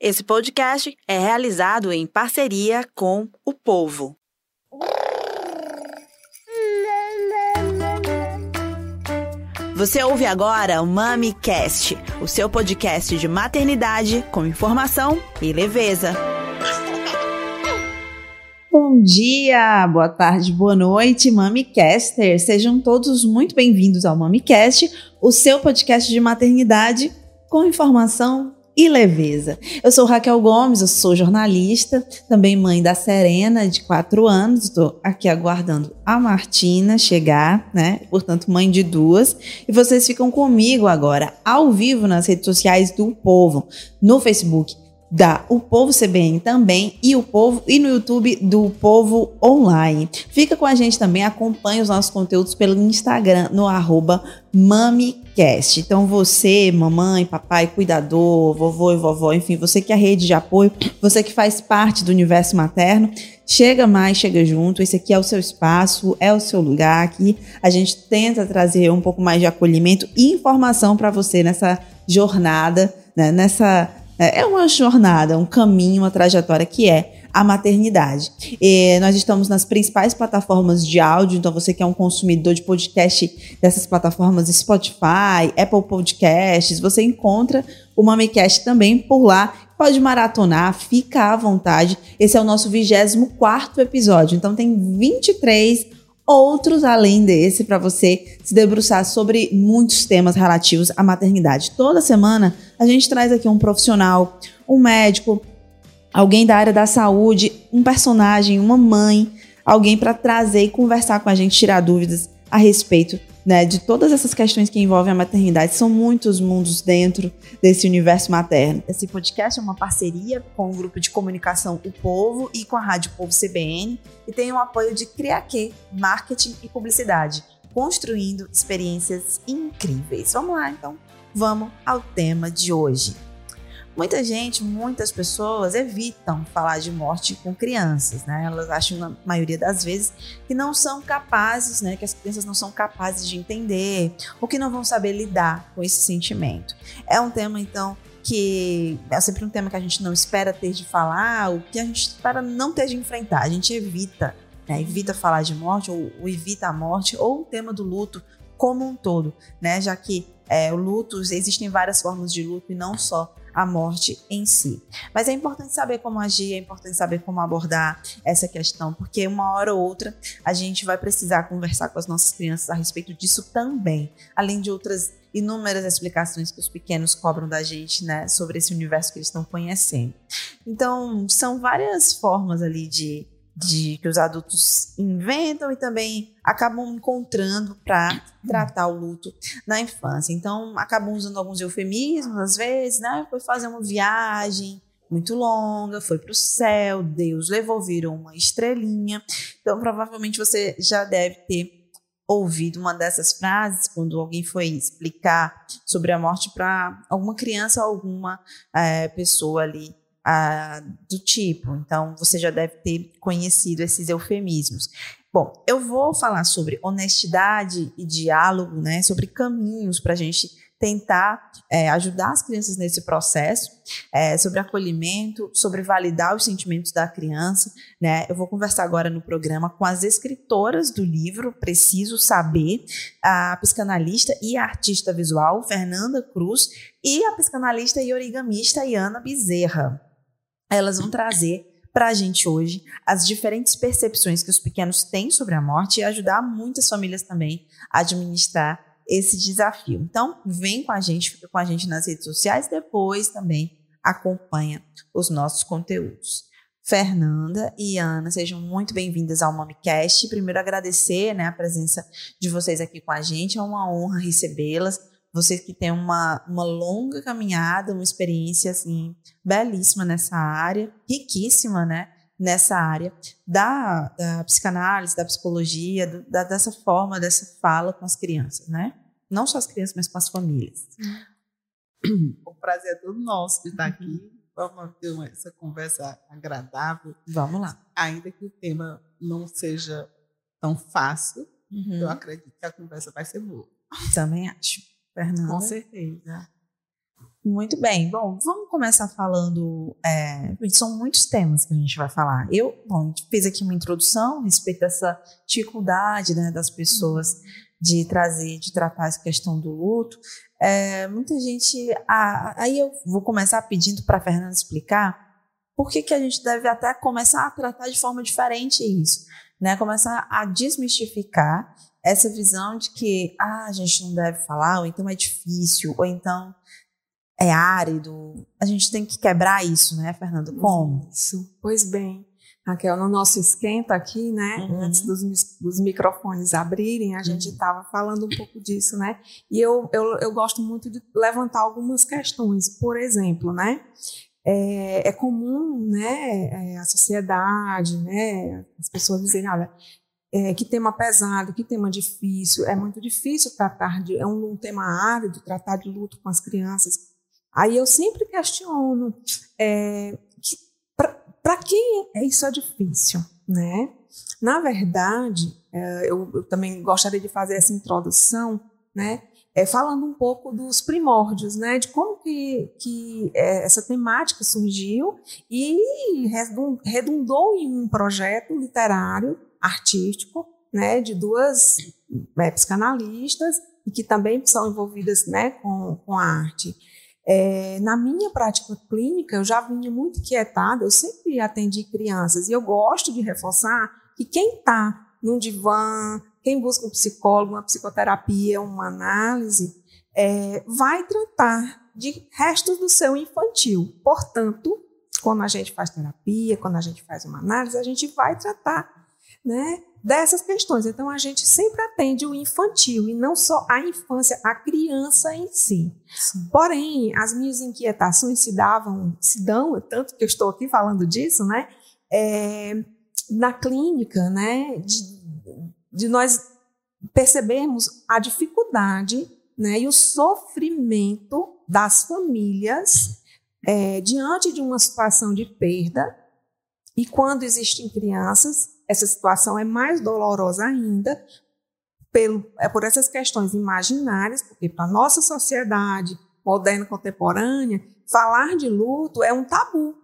Esse podcast é realizado em parceria com o Povo. Você ouve agora o MamiCast, o seu podcast de maternidade com informação e leveza. Bom dia, boa tarde, boa noite, MamiCaster. Sejam todos muito bem-vindos ao MamiCast, o seu podcast de maternidade com informação e leveza. Eu sou Raquel Gomes, eu sou jornalista, também mãe da Serena, de 4 anos. Estou aqui aguardando a Martina chegar, né? Portanto, mãe de duas. E vocês ficam comigo agora, ao vivo, nas redes sociais do Povo, no Facebook da O Povo CBN também e o Povo e no YouTube do Povo Online. Fica com a gente também, acompanhe os nossos conteúdos pelo Instagram no arroba MamiCast. Então você, mamãe, papai, cuidador, vovô e vovó, enfim, você que é a rede de apoio, você que faz parte do universo materno, chega mais, chega junto. Esse aqui é o seu espaço, é o seu lugar aqui. A gente tenta trazer um pouco mais de acolhimento e informação para você nessa jornada, né, nessa é, é uma jornada, um caminho, uma trajetória que é a maternidade. E nós estamos nas principais plataformas de áudio, então você que é um consumidor de podcast dessas plataformas Spotify, Apple Podcasts, você encontra o MamiCast também por lá. Pode maratonar, fica à vontade. Esse é o nosso 24 episódio, então tem 23 outros além desse para você se debruçar sobre muitos temas relativos à maternidade. Toda semana a gente traz aqui um profissional, um médico, alguém da área da saúde, um personagem, uma mãe, alguém para trazer e conversar com a gente, tirar dúvidas a respeito né, de todas essas questões que envolvem a maternidade. São muitos mundos dentro desse universo materno. Esse podcast é uma parceria com o grupo de comunicação O Povo e com a Rádio Povo CBN e tem o apoio de Criaque, Marketing e Publicidade, construindo experiências incríveis. Vamos lá, então. Vamos ao tema de hoje. Muita gente, muitas pessoas evitam falar de morte com crianças, né? Elas acham, na maioria das vezes, que não são capazes, né? Que as crianças não são capazes de entender ou que não vão saber lidar com esse sentimento. É um tema, então, que é sempre um tema que a gente não espera ter de falar, o que a gente espera não ter de enfrentar. A gente evita, né? Evita falar de morte ou, ou evita a morte ou o tema do luto como um todo, né? Já que é, o luto, existem várias formas de luto e não só a morte em si. Mas é importante saber como agir, é importante saber como abordar essa questão, porque uma hora ou outra a gente vai precisar conversar com as nossas crianças a respeito disso também, além de outras inúmeras explicações que os pequenos cobram da gente, né, sobre esse universo que eles estão conhecendo. Então, são várias formas ali de de que os adultos inventam e também acabam encontrando para tratar o luto na infância. Então, acabam usando alguns eufemismos, às vezes, né? Foi fazer uma viagem muito longa, foi para o céu, Deus levou, virou uma estrelinha. Então, provavelmente você já deve ter ouvido uma dessas frases quando alguém foi explicar sobre a morte para alguma criança alguma é, pessoa ali do tipo. Então, você já deve ter conhecido esses eufemismos. Bom, eu vou falar sobre honestidade e diálogo, né? Sobre caminhos para a gente tentar é, ajudar as crianças nesse processo, é, sobre acolhimento, sobre validar os sentimentos da criança. Né? Eu vou conversar agora no programa com as escritoras do livro Preciso Saber, a psicanalista e artista visual Fernanda Cruz e a psicanalista e origamista Iana Bezerra elas vão trazer para a gente hoje as diferentes percepções que os pequenos têm sobre a morte e ajudar muitas famílias também a administrar esse desafio. Então, vem com a gente, fica com a gente nas redes sociais, depois também acompanha os nossos conteúdos. Fernanda e Ana, sejam muito bem-vindas ao MamiCast. Primeiro, agradecer né, a presença de vocês aqui com a gente, é uma honra recebê-las vocês que têm uma, uma longa caminhada, uma experiência assim belíssima nessa área, riquíssima, né? Nessa área da, da psicanálise, da psicologia, do, da, dessa forma, dessa fala com as crianças, né? Não só as crianças, mas com as famílias. O prazer é todo nosso de estar aqui. Uhum. Vamos ter uma, essa conversa agradável. Vamos lá. Ainda que o tema não seja tão fácil, uhum. eu acredito que a conversa vai ser boa. Também acho. Fernanda. Com certeza. Muito bem. Bom, vamos começar falando. É, são muitos temas que a gente vai falar. Eu, bom, a gente fez aqui uma introdução a respeito dessa dificuldade né, das pessoas de trazer, de tratar essa questão do luto. É, muita gente. Aí eu vou começar pedindo para a Fernanda explicar por que, que a gente deve até começar a tratar de forma diferente isso, né? Começar a desmistificar essa visão de que ah, a gente não deve falar, ou então é difícil, ou então é árido. A gente tem que quebrar isso, né, Fernando? Como? Isso. Pois bem, Raquel, no nosso esquenta aqui, né, uhum. antes dos, dos, microfones abrirem, a gente estava uhum. falando um pouco disso, né? E eu, eu, eu gosto muito de levantar algumas questões. Por exemplo, né? É, é comum, né, é, a sociedade, né, as pessoas dizerem, olha, é, que tema pesado, que tema difícil, é muito difícil tratar de, é um, um tema árido, tratar de luto com as crianças. Aí eu sempre questiono, é, para quem é isso é difícil, né? Na verdade, é, eu, eu, também gostaria de fazer essa introdução, né? É, falando um pouco dos primórdios, né? De como que, que é, essa temática surgiu e redundou em um projeto literário, artístico, né? De duas é, psicanalistas e que também são envolvidas, né? Com, com a arte. É, na minha prática clínica, eu já vinha muito inquietada, eu sempre atendi crianças, e eu gosto de reforçar que quem está num divã, quem busca um psicólogo, uma psicoterapia, uma análise, é, vai tratar de restos do seu infantil. Portanto, quando a gente faz terapia, quando a gente faz uma análise, a gente vai tratar né, dessas questões. Então, a gente sempre atende o infantil e não só a infância, a criança em si. Sim. Porém, as minhas inquietações se davam, se dão, tanto que eu estou aqui falando disso, né? É, na clínica, né? De, de nós percebermos a dificuldade né, e o sofrimento das famílias é, diante de uma situação de perda. E quando existem crianças, essa situação é mais dolorosa ainda pelo, é por essas questões imaginárias, porque para a nossa sociedade moderna contemporânea, falar de luto é um tabu.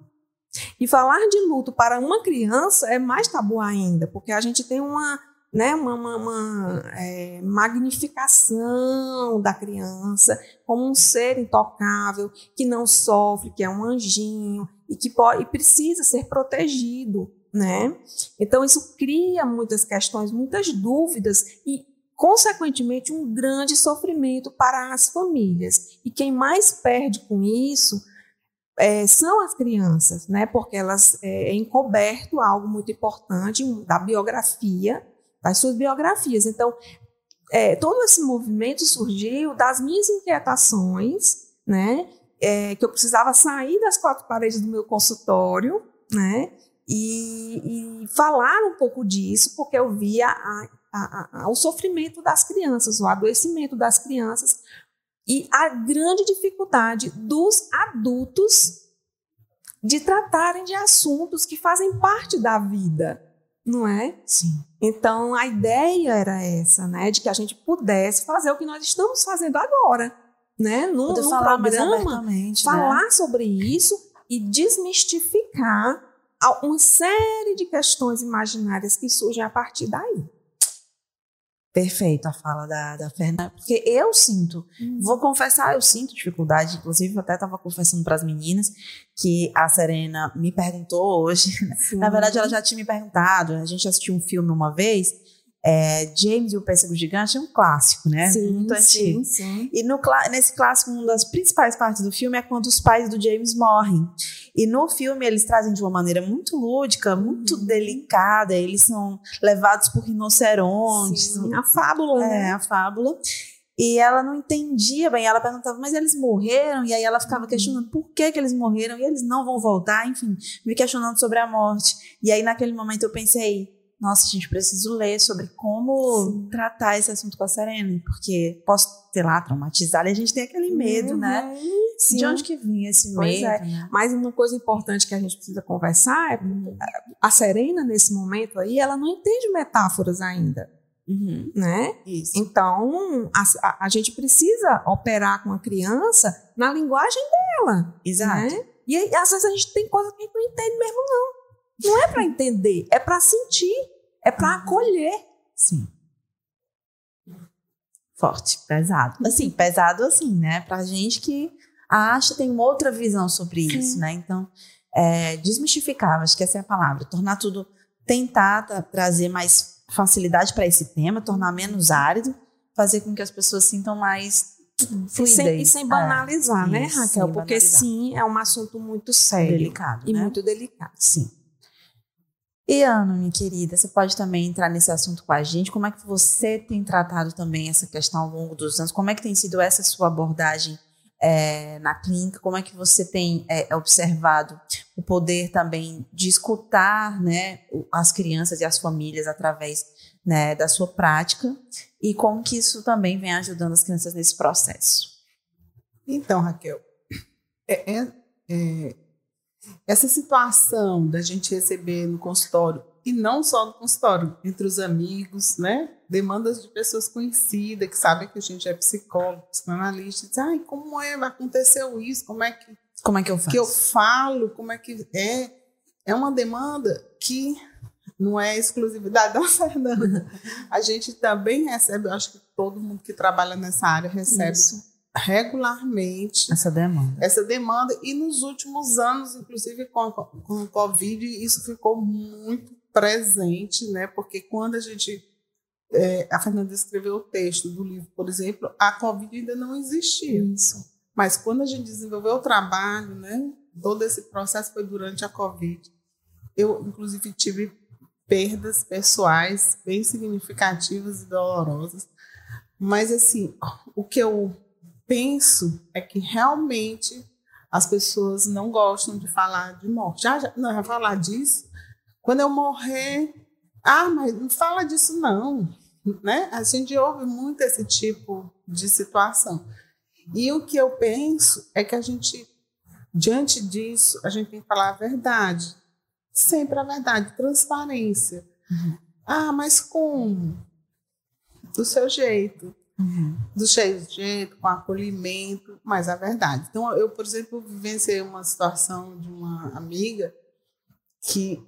E falar de luto para uma criança é mais tabu ainda, porque a gente tem uma, né, uma, uma, uma é, magnificação da criança como um ser intocável, que não sofre, que é um anjinho e que pode, e precisa ser protegido né? Então isso cria muitas questões, muitas dúvidas e consequentemente um grande sofrimento para as famílias. E quem mais perde com isso é, são as crianças, né? Porque elas é, é encoberto algo muito importante da biografia, das suas biografias. Então, é, todo esse movimento surgiu das minhas inquietações, né? É, que eu precisava sair das quatro paredes do meu consultório, né? e, e falar um pouco disso, porque eu via a, a, a, o sofrimento das crianças, o adoecimento das crianças e a grande dificuldade dos adultos de tratarem de assuntos que fazem parte da vida, não é? Sim. Então a ideia era essa, né, de que a gente pudesse fazer o que nós estamos fazendo agora, né, num, num falar programa, né? falar sobre isso e desmistificar uma série de questões imaginárias que surgem a partir daí. Perfeito a fala da, da Fernanda, porque eu sinto, hum. vou confessar, eu sinto dificuldade, inclusive eu até estava confessando para as meninas que a Serena me perguntou hoje, Sim. na verdade ela já tinha me perguntado, a gente assistiu um filme uma vez, é, James e o Pêssego Gigante é um clássico, né? Sim, Muito antigo. Sim, sim. E no, nesse clássico, uma das principais partes do filme é quando os pais do James morrem. E no filme eles trazem de uma maneira muito lúdica, muito uhum. delicada. Eles são levados por rinocerontes. Sim, a fábula, é, né? a fábula. E ela não entendia bem. Ela perguntava, mas eles morreram? E aí ela ficava uhum. questionando por que, que eles morreram e eles não vão voltar. Enfim, me questionando sobre a morte. E aí naquele momento eu pensei, nossa, gente, preciso ler sobre como Sim. tratar esse assunto com a Serena, porque posso, sei lá, traumatizar, e a gente tem aquele medo, né? uhum. né? Sim. De onde que vinha esse pois medo? É. Né? Mas uma coisa importante que a gente precisa conversar é uhum. a Serena, nesse momento aí, ela não entende metáforas ainda. uhum. né? Isso. Então, a, a, a, gente precisa operar com a criança na linguagem dela. Exato. Né? E aí, às vezes a gente tem coisa que a gente não entende mesmo, não. Não é para entender, é para sentir, é para uhum. acolher. Sim. Forte, pesado. Assim, pesado assim, né? Pra gente que acha, tem outra visão sobre Sim. isso, né? Então, é, desmistificar, acho que essa é a palavra. Tornar tudo, tentar trazer mais facilidade para esse tema, tornar menos árido, fazer com que as pessoas sintam mais fluidez. E sem, e sem banalizar, é, né, Raquel? Porque banalizar. sim, é um assunto muito sério. Delicado, E né? muito delicado. Sim. E Ana, minha querida, você pode também entrar nesse assunto com a gente. Como é que você tem tratado também essa questão ao longo dos anos? Como é que tem sido essa sua abordagem é, na clínica? Como é que você tem é, observado o poder também de escutar né, as crianças e as famílias através né, da sua prática? E como que isso também vem ajudando as crianças nesse processo? Então, Raquel, é, é, é essa situação da gente receber no consultório, e não só no consultório, entre os amigos, né? Demandas de pessoas conhecidas, que sabem que a gente é psicólogo, psicanalista, dizem, ai, como é, aconteceu isso, como é que, como é que eu faço? Que eu falo, como é que é. É uma demanda que não é exclusividade da Fernanda. a gente também recebe, eu acho que todo mundo que trabalha nessa área recebe isso regularmente essa demanda. Essa demanda e nos últimos anos, inclusive com a, com o Covid, isso ficou muito presente, né? Porque quando a gente é, a Fernanda escreveu o texto do livro, por exemplo, a Covid ainda não existia. Isso. Mas quando a gente desenvolveu o trabalho, né? Todo esse processo foi durante a Covid. Eu, inclusive, tive perdas pessoais bem significativas e dolorosas. Mas, assim, o que eu penso é que realmente as pessoas não gostam de falar de morte. Já, já não, vai falar disso. Quando eu morrer, ah, mas não fala disso não, né? A gente ouve muito esse tipo de situação. E o que eu penso é que a gente, diante disso, a gente tem que falar a verdade. Sempre a verdade, transparência. Uhum. Ah, mas como? Do seu jeito. Uhum. Do jeito, com acolhimento, mas a verdade. Então, eu, por exemplo, vivenciei uma situação de uma amiga que,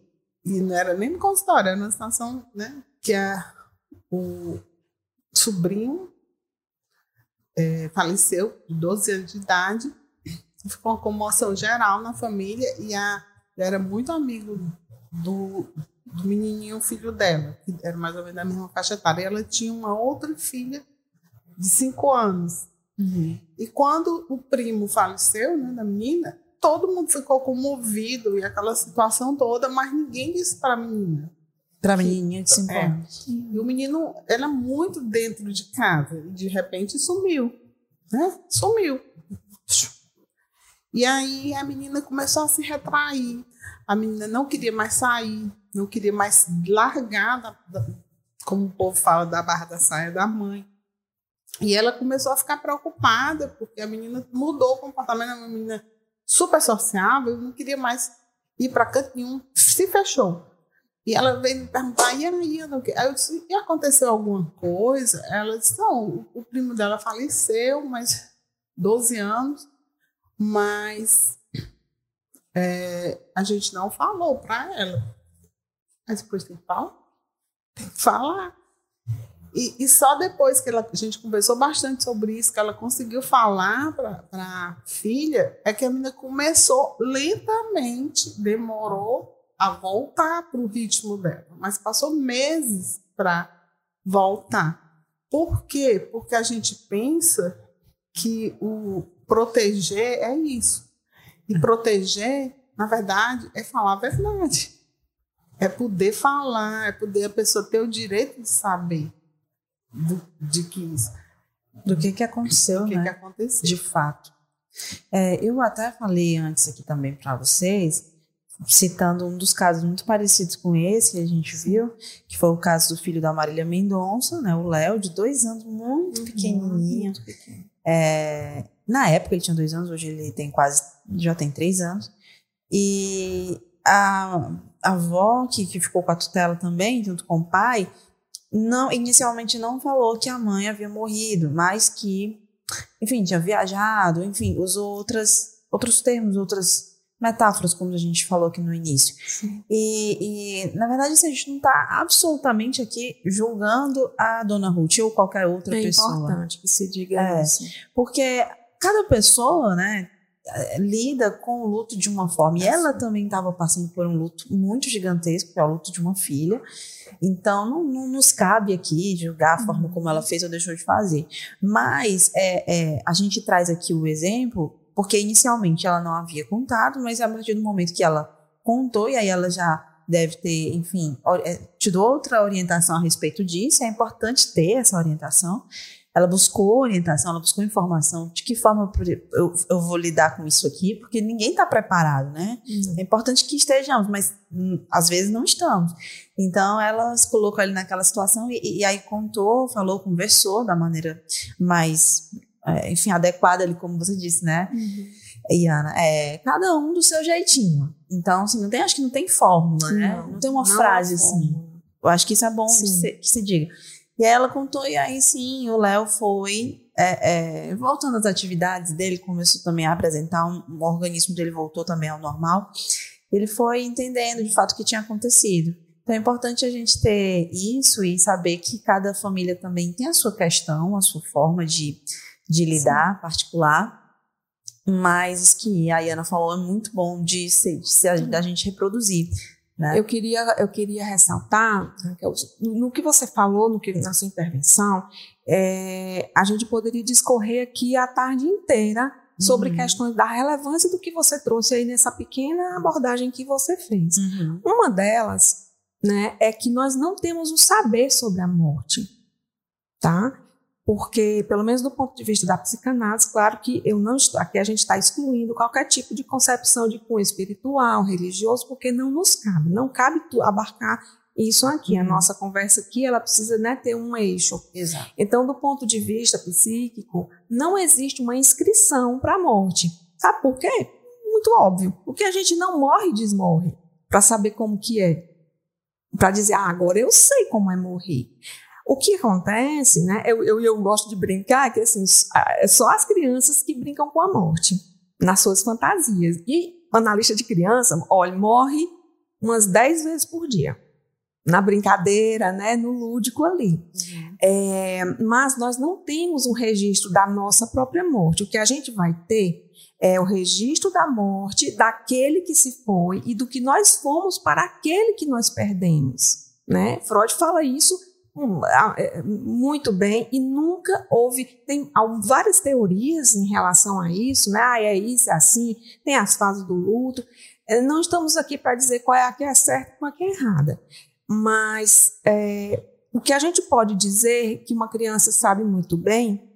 e não era nem no consultório, era uma situação, né, que a, o sobrinho é, faleceu de 12 anos de idade, ficou uma comoção geral na família e a, era muito amigo do, do menininho, filho dela, que era mais ou menos da mesma faixa etária. E ela tinha uma outra filha de cinco anos. Uhum. E quando o primo faleceu, né, da menina, todo mundo ficou comovido e aquela situação toda, mas ninguém disse para a menina. Para a menininha de cinco é, anos. E o menino era muito dentro de casa e de repente sumiu. Né? Sumiu. E aí a menina começou a se retrair. A menina não queria mais sair, não queria mais largar, da, da, como o povo fala, da barra da saia da mãe. E ela começou a ficar preocupada, porque a menina mudou o comportamento, uma menina super sociável, não queria mais ir para canto nenhum, se fechou. E ela veio me perguntar, e aí, Aí eu disse, e aconteceu alguma coisa? Ela disse, não, o, primo dela faleceu, mas 12 anos, mas é, a gente não falou para ela. Mas depois tem que falar. Tem que falar. E, e só depois que ela, a gente conversou bastante sobre isso, que ela conseguiu falar para a filha, é que a menina começou lentamente, demorou a voltar para o ritmo dela, mas passou meses para voltar. Por quê? Porque a gente pensa que o proteger é isso. E proteger, na verdade, é falar a verdade. É poder falar, é poder a pessoa ter o direito de saber do, de que do que que aconteceu, do que né? que aconteceu. De fato. É, eu até falei antes aqui também para vocês, citando um dos casos muito parecidos com esse que a gente viu, que foi o caso do filho da Marília Mendonça, né, o Léo, de dois anos, muito uhum, pequenininho. Muito pequeno. é, na época ele tinha dois anos, hoje ele tem quase, já tem três anos. E a, a avó, que, que ficou com a tutela também, junto com o pai, não inicialmente não falou que a mãe havia morrido, mas que, enfim, tinha viajado, enfim, usou outras, outros termos, outras metáforas, como a gente falou aqui no início. E, e, na verdade, assim, a gente não está absolutamente aqui julgando a dona Ruth ou qualquer outra é pessoa. É importante que se diga é, isso. Porque cada pessoa, né, lida com o luto de uma forma. E ela também estava passando por um luto muito gigantesco, que é o luto de uma filha. Então, não, não nos cabe aqui julgar a forma como ela fez ou deixou de fazer. Mas é, é, a gente traz aqui o exemplo porque inicialmente ela não havia contado, mas a partir do momento que ela contou, e aí ela já deve ter, enfim, é, tido outra orientação a respeito disso, é importante ter essa orientação. Ela buscou orientação, ela buscou informação de que forma eu, eu vou lidar com isso aqui, porque ninguém está preparado, né? Uhum. É importante que estejamos, mas hum, às vezes não estamos. Então ela se colocou ali naquela situação e, e aí contou, falou, conversou da maneira mais é, enfim, adequada ali, como você disse, né? Uhum. Iana, é cada um do seu jeitinho. Então, assim, não tem, acho que não tem fórmula, né? Não, não tem uma não frase assim. Eu acho que isso é bom que se, que se, diga. E aí ela contou, e aí sim, o Léo foi é, é, voltando às atividades dele, começou também a apresentar, um, um organismo dele voltou também ao normal. Ele foi entendendo de fato o que tinha acontecido. Então é importante a gente ter isso e saber que cada família também tem a sua questão, a sua forma de, de lidar Sim. particular, mas que a Iana falou é muito bom de, se, de se, da gente reproduzir. Né? Eu, queria, eu queria ressaltar, Raquel, no que você falou, no que, na sua intervenção, é, a gente poderia discorrer aqui a tarde inteira sobre uhum. questões da relevância do que você trouxe aí nessa pequena abordagem que você fez. Uhum. Uma delas né, é que nós não temos o saber sobre a morte. Tá? Porque, pelo menos do ponto de vista da psicanálise, claro que eu não estou, aqui a gente está excluindo qualquer tipo de concepção de cunho espiritual, religioso, porque não nos cabe, não cabe abarcar isso aqui. Uhum. A nossa conversa aqui, ela precisa né, ter um eixo. Exato. Então, do ponto de vista psíquico, não existe uma inscrição para a morte. Sabe por quê? Muito óbvio. Porque a gente não morre e desmorre para saber como que é. Para dizer, ah, agora eu sei como é morrer. O que acontece, né? Eu, eu, eu gosto de brincar que assim, é só as crianças que brincam com a morte nas suas fantasias. E analista de criança, olha, morre umas 10 vezes por dia. Na brincadeira, né, no lúdico ali. Uhum. É, mas nós não temos um registro da nossa própria morte. O que a gente vai ter é o registro da morte daquele que se foi e do que nós fomos para aquele que nós perdemos. Né? Freud fala isso muito bem e nunca houve tem várias teorias em relação a isso, né? Ah, é isso, é assim, tem as fases do luto. É, não estamos aqui para dizer qual é a que é certa e qual é a que é errada, mas é, o que a gente pode dizer que uma criança sabe muito bem,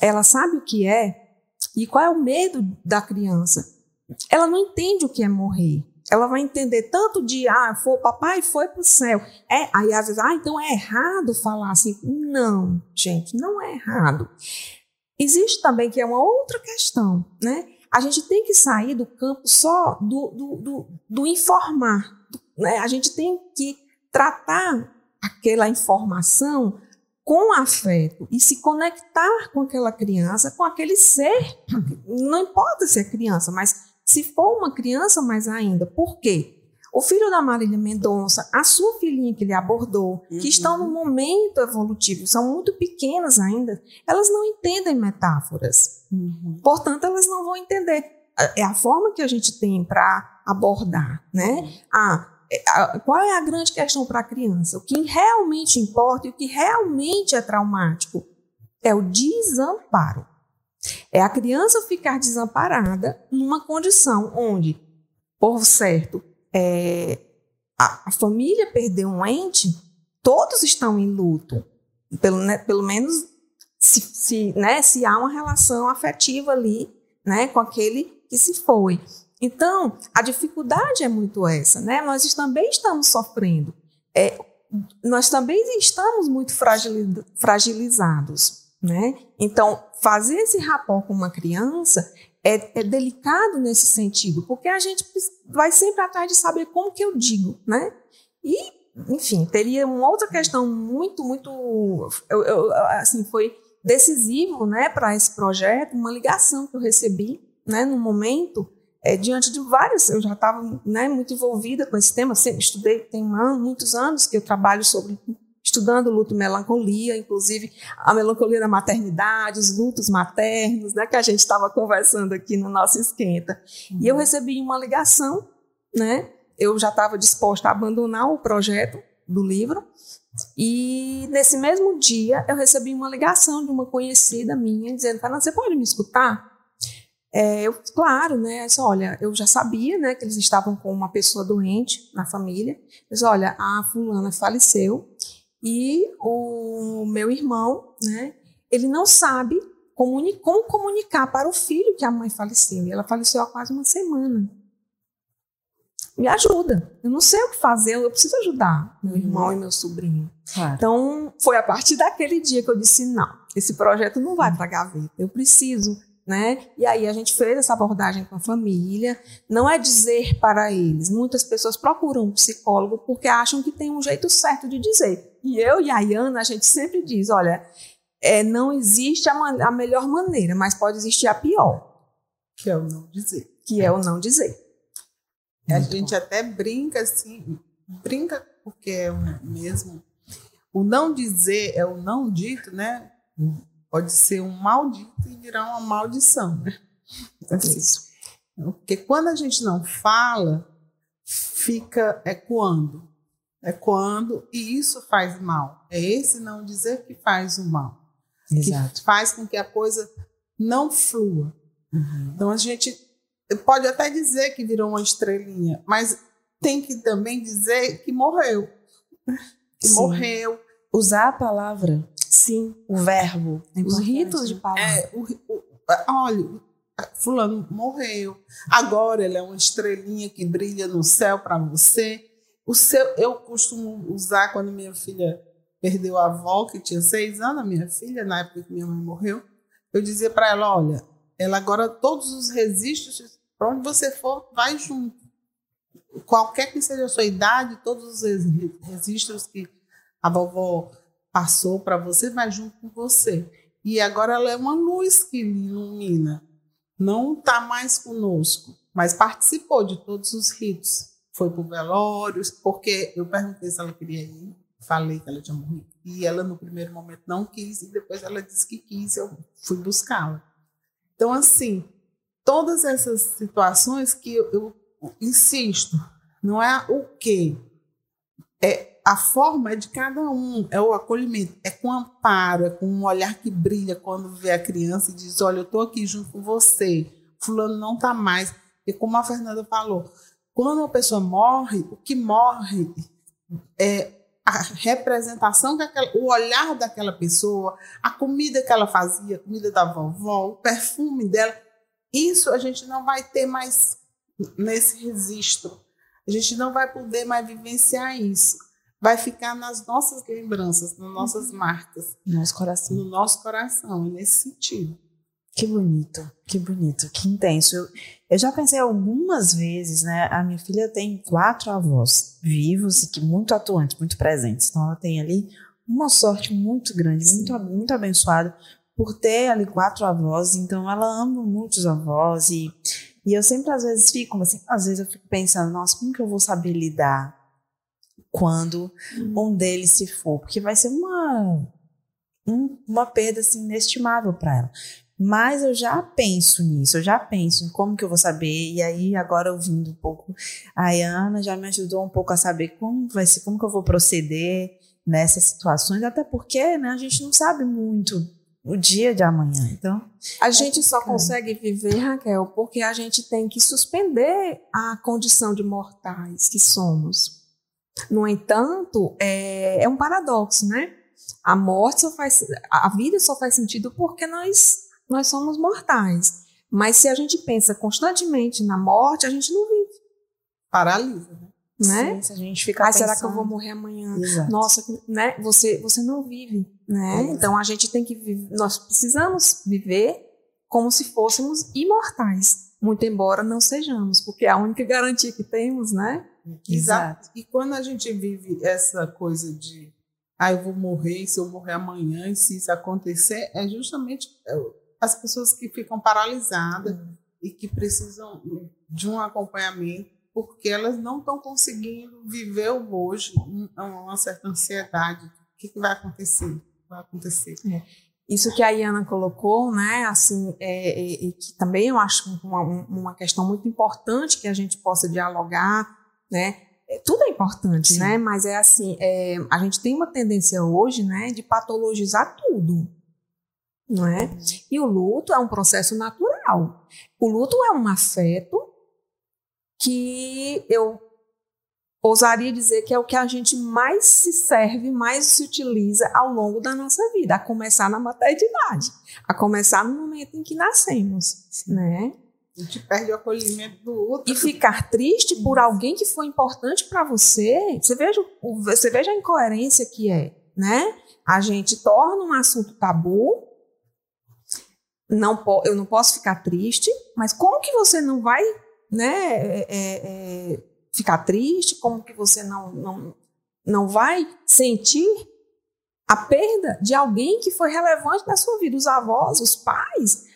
ela sabe o que é e qual é o medo da criança. Ela não entende o que é morrer ela vai entender tanto de, ah, foi, papai foi para o céu. É, aí às vezes, ah, então é errado falar assim. Não, gente, não é errado. Existe também que é uma outra questão, né? A gente tem que sair do campo só do, do, do, do informar. Né? A gente tem que tratar aquela informação com afeto e se conectar com aquela criança, com aquele ser. Não importa se é criança, mas se for uma criança, mais ainda. Por quê? O filho da Marília Mendonça, a sua filhinha que ele abordou, uhum. que estão no momento evolutivo, são muito pequenas ainda, elas não entendem metáforas. Uhum. Portanto, elas não vão entender. É a forma que a gente tem para abordar, né? Uhum. Ah, é, qual é a grande questão para a criança? O que realmente importa e o que realmente é traumático é o desamparo. É a criança ficar desamparada numa condição onde, por certo, é, a, a, família perdeu um ente, todos estão em luto. Pelo, né, pelo menos se, se, né, se há uma relação afetiva ali né, com aquele que se foi. Então, a dificuldade é muito essa, né? Nós também estamos sofrendo. É, nós também estamos muito fragilizados, né? Então, fazer esse rapó com uma criança é, é, delicado nesse sentido, porque a gente vai sempre atrás de saber como que eu digo, né? E enfim, teria uma outra questão muito, muito, eu, eu, assim, foi decisivo, né, para esse projeto, uma ligação que eu recebi, né, no momento, é, diante de várias, eu já estava, né, muito envolvida com esse tema, sempre estudei, tem muitos anos que eu trabalho sobre estudando luto e melancolia, inclusive a melancolia da maternidade, os lutos maternos, né, que a gente estava conversando aqui no nosso esquenta. Uhum. E eu uhum. recebi uma ligação, né? Eu já estava disposta a abandonar o projeto do livro. E nesse mesmo dia eu recebi uma ligação de uma conhecida minha dizendo: Fernanda, você pode me escutar? É, eu, claro, né? Disse, olha, eu já sabia, né, que eles estavam com uma pessoa doente na família. Mas olha, a fulana faleceu e o meu irmão, né, ele não sabe comuni como comunicar para o filho que a mãe faleceu. E ela faleceu há quase uma semana. Me ajuda. Eu não sei o que fazer, eu preciso ajudar meu irmão uhum. e meu sobrinho. Claro. Então, foi a partir daquele dia que eu disse: não, esse projeto não vai para a gaveta. Eu preciso né? E aí a gente fez essa abordagem com a família. Não é dizer para eles. Muitas pessoas procuram um psicólogo porque acham que tem um jeito certo de dizer. E eu e a Ayana, a gente sempre diz, olha, é, não existe a, a melhor maneira, mas pode existir a pior. Que é o não dizer. Que é o não dizer. A gente até brinca assim, brinca porque é o mesmo. O não dizer é o não dito, né? Pode ser um maldito e virar uma maldição, né? Assim, Isso. Porque quando a gente não fala, fica ecoando. Ecoando, e isso faz mal. É esse não dizer que faz o mal. Exato. Que faz com que a coisa não flua. Uhum. Então a gente pode até dizer que virou uma estrelinha, mas tem que também dizer que morreu. Que Sim. morreu. Usar a palavra Sim. O verbo. É Os ritos de palavra. É, o, o, olha, fulano morreu. Agora ele é uma estrelinha que brilha no céu para você. O seu, eu costumo usar quando minha filha perdeu a avó, que tinha seis anos, a minha filha, na época que minha mãe morreu. Eu dizia para ela: olha, ela agora, todos os registros, para onde você for, vai junto. Qualquer que seja a sua idade, todos os registros que a vovó passou para você, vai junto com você. E agora ela é uma luz que ilumina. Não está mais conosco, mas participou de todos os ritos. Foi para o velório, porque eu perguntei se ela queria ir, falei que ela tinha morrido. E ela, no primeiro momento, não quis, e depois ela disse que quis, eu fui buscá-la. Então, assim, todas essas situações que eu, eu insisto, não é o quê, é a forma é de cada um, é o acolhimento, é com amparo, é com um olhar que brilha quando vê a criança e diz: Olha, eu estou aqui junto com você, Fulano não está mais. E como a Fernanda falou, quando uma pessoa morre, o que morre é a representação, daquela, o olhar daquela pessoa, a comida que ela fazia, a comida da vovó, o perfume dela. Isso a gente não vai ter mais nesse registro. A gente não vai poder mais vivenciar isso vai ficar nas nossas lembranças, nas nossas uhum. marcas. No nosso coração. No nosso coração, nesse sentido. Que bonito, que bonito, que intenso. Eu, eu já pensei algumas vezes, né? A minha filha tem quatro avós vivos e que muito atuantes, muito presentes. Então ela tem ali uma sorte muito grande, muito, muito abençoada por ter ali quatro avós. Então ela ama muitos avós e, e eu sempre às vezes fico assim, às vezes eu fico pensando, nossa, como que eu vou saber lidar quando um deles se for, porque vai ser uma, um, uma perda assim, inestimável para ela. Mas eu já penso nisso, eu já penso em como que eu vou saber. E aí, agora ouvindo um pouco, a Ana já me ajudou um pouco a saber como vai ser, como que eu vou proceder nessas situações, até porque né, a gente não sabe muito o dia de amanhã. Então, a é gente só consegue viver, Raquel, porque a gente tem que suspender a condição de mortais que somos. No entanto, é, é um paradoxo, né? A morte só faz, a vida só faz sentido porque nós nós somos mortais. Mas se a gente pensa constantemente na morte, a gente não vive. Paralisa, né? né? Sim, se a gente fica ah, será que eu vou morrer amanhã? Exato. Nossa, né? Você, você não vive, né? É. Então a gente tem que viver, nós precisamos viver como se fôssemos imortais, muito embora não sejamos, porque é a única garantia que temos, né? Exato. E quando a gente vive essa coisa de ah, eu vou morrer, se eu morrer amanhã, e se isso acontecer, é justamente é, as pessoas que ficam paralisadas uhum. e que precisam de um acompanhamento porque elas não estão conseguindo viver o hoje, uma certa ansiedade. O que, que vai acontecer? Vai acontecer. É. Isso que a Iana colocou, né, assim, é, é, é, que também eu acho uma, uma questão muito importante que a gente possa dialogar, né, é, tudo é importante, Sim. né, mas é assim, é, a gente tem uma tendência hoje, né, de patologizar tudo, não é? E o luto é um processo natural. O luto é um afeto que eu ousaria dizer que é o que a gente mais se serve, mais se utiliza ao longo da nossa vida, a começar na maternidade, a começar no momento em que nascemos, né? A gente perde o acolhimento do outro. E ficar triste por alguém que foi importante para você, você veja, você veja a incoerência que é, né? A gente torna um assunto tabu, não eu não posso ficar triste, mas como que você não vai né, é, é, é, ficar triste, como que você não, não, não vai sentir a perda de alguém que foi relevante na sua vida, os avós, os pais,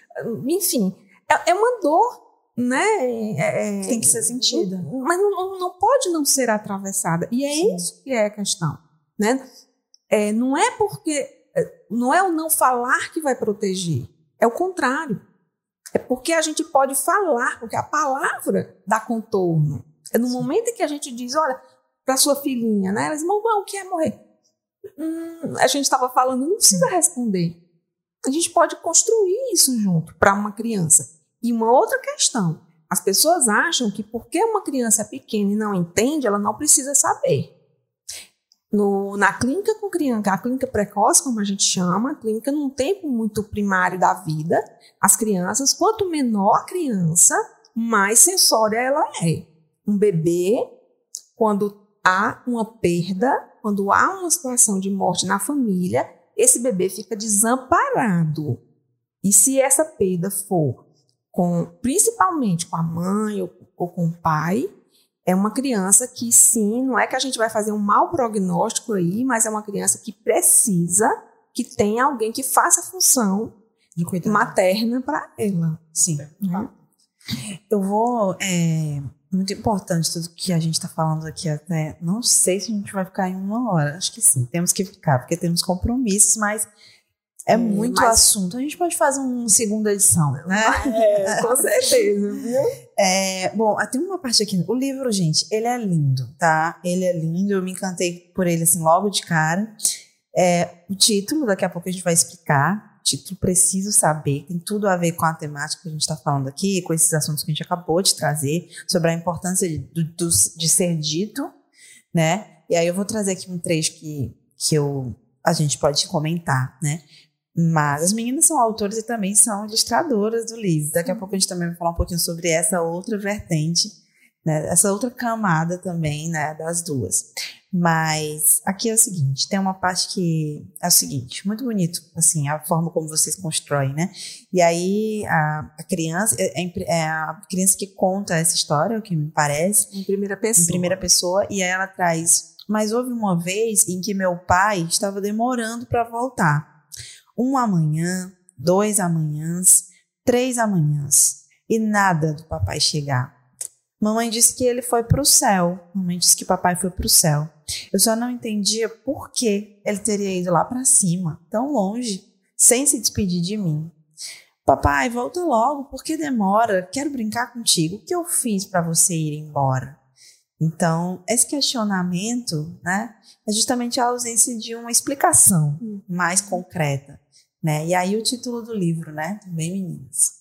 enfim, é, é uma dor, né? É, é Tem que ser sentida. Mas não, não pode não ser atravessada. E é Sim. isso que é a questão, né? É, não é porque não é o não falar que vai proteger, é o contrário. É porque a gente pode falar, porque a palavra dá contorno. É no momento em que a gente diz, olha, para sua filhinha, né? Ela diz, mamãe, o que é morrer? Hum, a gente estava falando, não precisa responder. A gente pode construir isso junto para uma criança. E uma outra questão, as pessoas acham que porque uma criança é pequena e não entende, ela não precisa saber. No, na clínica com criança, a clínica precoce, como a gente chama, a clínica num tempo muito primário da vida, as crianças, quanto menor a criança, mais sensória ela é. Um bebê, quando há uma perda, quando há uma situação de morte na família, esse bebê fica desamparado. E se essa perda for com, principalmente com a mãe ou, ou com o pai, é uma criança que sim, não é que a gente vai fazer um mau prognóstico aí, mas é uma criança que precisa que tenha alguém que faça a função materna para ela. Sim. Né? Eu vou. É, muito importante tudo que a gente está falando aqui até. Não sei se a gente vai ficar em uma hora. Acho que sim, temos que ficar, porque temos compromissos, mas é muito mas... assunto. A gente pode fazer uma segunda edição, né? É, com certeza, viu? É, bom, tem uma parte aqui. O livro, gente, ele é lindo, tá? Ele é lindo. Eu me encantei por ele, assim, logo de cara. É, o título, daqui a pouco a gente vai explicar. O título Preciso Saber. Tem tudo a ver com a temática que a gente está falando aqui, com esses assuntos que a gente acabou de trazer, sobre a importância de, de, de ser dito, né? E aí eu vou trazer aqui um trecho que, que eu, a gente pode comentar, né? Mas as meninas são autoras e também são ilustradoras do livro. Daqui a pouco a gente também vai falar um pouquinho sobre essa outra vertente, né? essa outra camada também né? das duas. Mas aqui é o seguinte, tem uma parte que é o seguinte, muito bonito, assim, a forma como vocês constroem, né? E aí a, a criança, é, é, é, a criança que conta essa história, o que me parece. Em primeira pessoa. Em primeira pessoa, e aí ela traz. Mas houve uma vez em que meu pai estava demorando para voltar um amanhã, dois amanhãs, três amanhãs e nada do papai chegar. Mamãe disse que ele foi para o céu. Mamãe disse que papai foi para o céu. Eu só não entendia por que ele teria ido lá para cima, tão longe, sem se despedir de mim. Papai, volta logo, porque demora. Quero brincar contigo. O que eu fiz para você ir embora? Então, esse questionamento, né, é justamente a ausência de uma explicação mais concreta. Né? E aí o título do livro, né? Também meninas.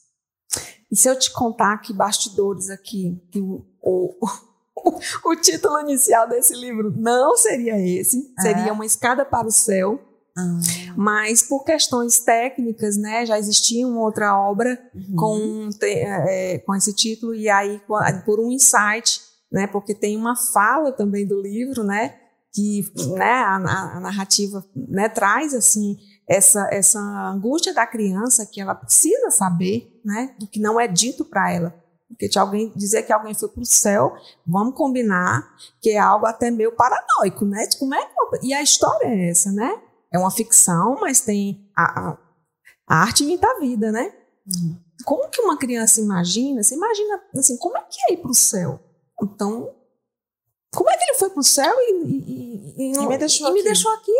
E se eu te contar que bastidores aqui, que o, o, o, título inicial desse livro não seria esse, seria é. Uma Escada para o Céu. Ah. Mas por questões técnicas, né, já existia uma outra obra uhum. com, é, com esse título, e aí por um insight, né, porque tem uma fala também do livro, né, que né, a, a narrativa né, traz assim essa, essa angústia da criança que ela precisa saber, né, do que não é dito para ela. Porque te alguém dizer que alguém foi para o céu, vamos combinar que é algo até meio paranoico, né? Como é que... E a história é essa, né? É uma ficção, mas tem a, a, a arte imita a vida, né? Uhum. Como que uma criança imagina? Você imagina assim, como é que é ir para o céu? Então, como é que ele foi para o céu e, e, e, e, me deixou, me deixou aqui?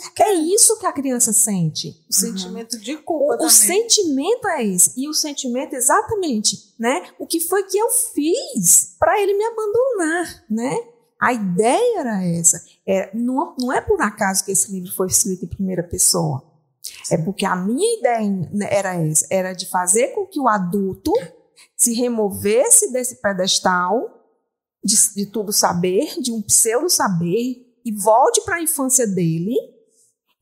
Porque é isso que a criança sente. O uhum. sentimento de culpa. O, também. o sentimento é esse. E o sentimento, exatamente, né? O que foi que eu fiz para ele me abandonar, né? A ideia era essa. É, não, não é por acaso que esse livro foi escrito em primeira pessoa. É porque a minha ideia era essa, era de fazer com que o adulto se removesse desse pedestal de, de tudo saber, de um pseudo saber, e volte para a infância dele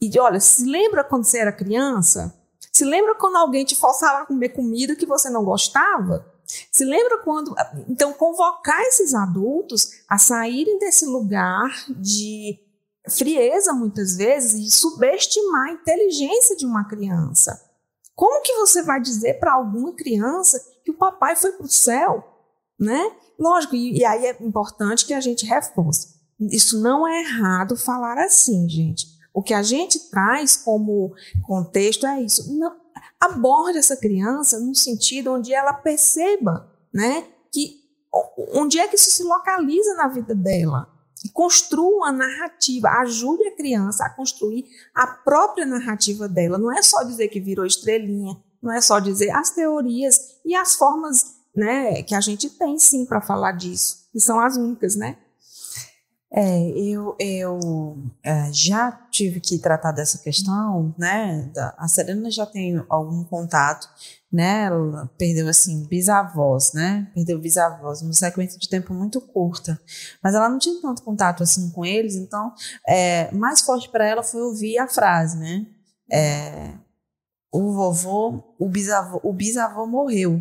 e olha, se lembra quando você era criança? Se lembra quando alguém te forçava a comer comida que você não gostava? Se lembra quando. Então, convocar esses adultos a saírem desse lugar de frieza, muitas vezes, e subestimar a inteligência de uma criança. Como que você vai dizer para alguma criança que o papai foi para o céu? Né? Lógico, e, e aí é importante que a gente reforce. Isso não é errado falar assim, gente. O que a gente traz como contexto é isso. Não, aborde essa criança no sentido onde ela perceba, né, que onde é que isso se localiza na vida dela. E construa uma narrativa, ajude a criança a construir a própria narrativa dela. Não é só dizer que virou estrelinha, não é só dizer as teorias e as formas né, que a gente tem sim para falar disso, que são as únicas, né? É, eu, eu é, já tive que tratar dessa questão, né? A Serena já tem algum contato, né? Ela perdeu, assim, bisavós, né? Perdeu bisavós, numa sequência de tempo muito curta. Mas ela não tinha tanto contato, assim, com eles, então, é, mais forte para ela foi ouvir a frase, né? É, o vovô, o bisavô, o bisavô morreu.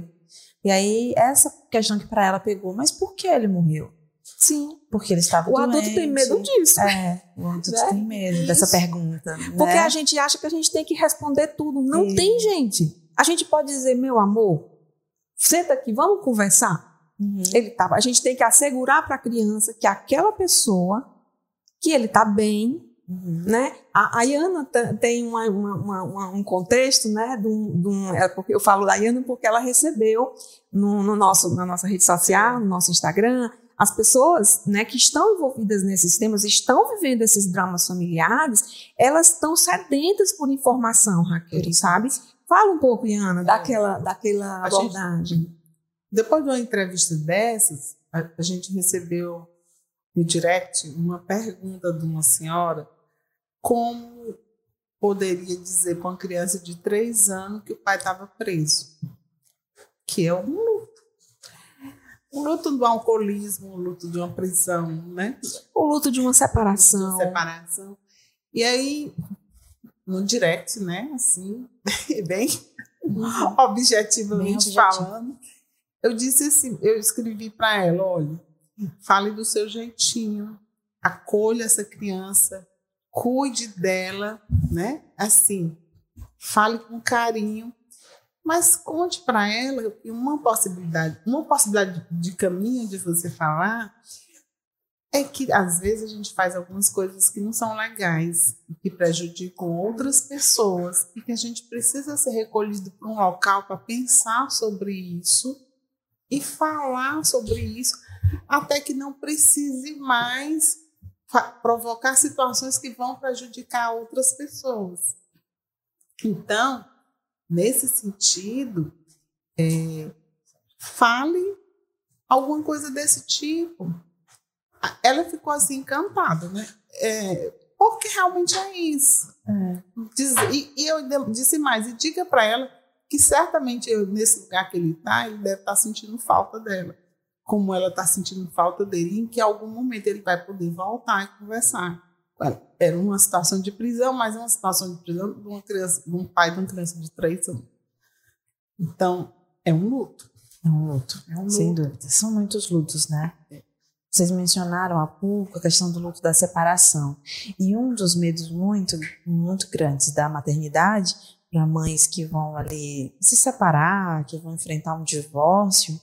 E aí, essa questão que para ela pegou, mas por que ele morreu? Sim. Porque ele estava O doente. adulto tem medo disso. É, o adulto né? tem medo Isso. dessa pergunta. Porque né? a gente acha que a gente tem que responder tudo. Não Isso. tem, gente. A gente pode dizer, meu amor, senta aqui, vamos conversar. Uhum. Ele tava, a gente tem que assegurar para a criança que aquela pessoa, que ele está bem, Uhum. Né? A, a Iana tem uma, uma, uma, um contexto, né, de um, de um, é porque eu falo da Iana porque ela recebeu no, no, nosso, na nossa rede social, no nosso Instagram, as pessoas né, que estão envolvidas nesses temas, estão vivendo esses dramas familiares, elas estão sedentas por informação, Raquel, sabe? Fala um pouco, Iana, daquela, daquela abordagem. Gente, depois de uma entrevista dessas, a, a gente recebeu no direct uma pergunta de uma senhora como poderia dizer para uma criança de três anos que o pai estava preso, que é um o luto do alcoolismo, o luto de uma prisão, né? O luto de uma separação. De uma separação. E aí, no direct, né? Assim, bem uhum. objetivamente bem falando, eu disse assim, eu escrevi para ela, olha, fale do seu jeitinho, acolha essa criança, cuide dela, né? Assim, fale com carinho, mas conte para ela uma possibilidade, uma possibilidade de caminho de você falar é que às vezes a gente faz algumas coisas que não são legais, que prejudicam outras pessoas e que a gente precisa ser recolhido para um local para pensar sobre isso e falar sobre isso até que não precise mais provocar situações que vão prejudicar outras pessoas. Então, Nesse sentido, é, fale alguma coisa desse tipo. Ela ficou assim encantada, né? É, porque realmente é isso. É. Diz, e, e, eu disse mais, e diga para ela que certamente eu, nesse lugar que ele está, ele deve estar tá sentindo falta dela, como ela está sentindo falta dele, em que algum momento ele vai poder voltar e conversar era uma situação de prisão, mas é uma situação de prisão de uma criança, de um pai de uma criança de três anos. Então, é um luto. É um luto, é um luto. sem dúvida. São muitos lutos, né? É. Vocês mencionaram há pouco a questão do luto da separação. E um dos medos muito, muito grandes da maternidade para mães que vão ali se separar, que vão enfrentar um divórcio,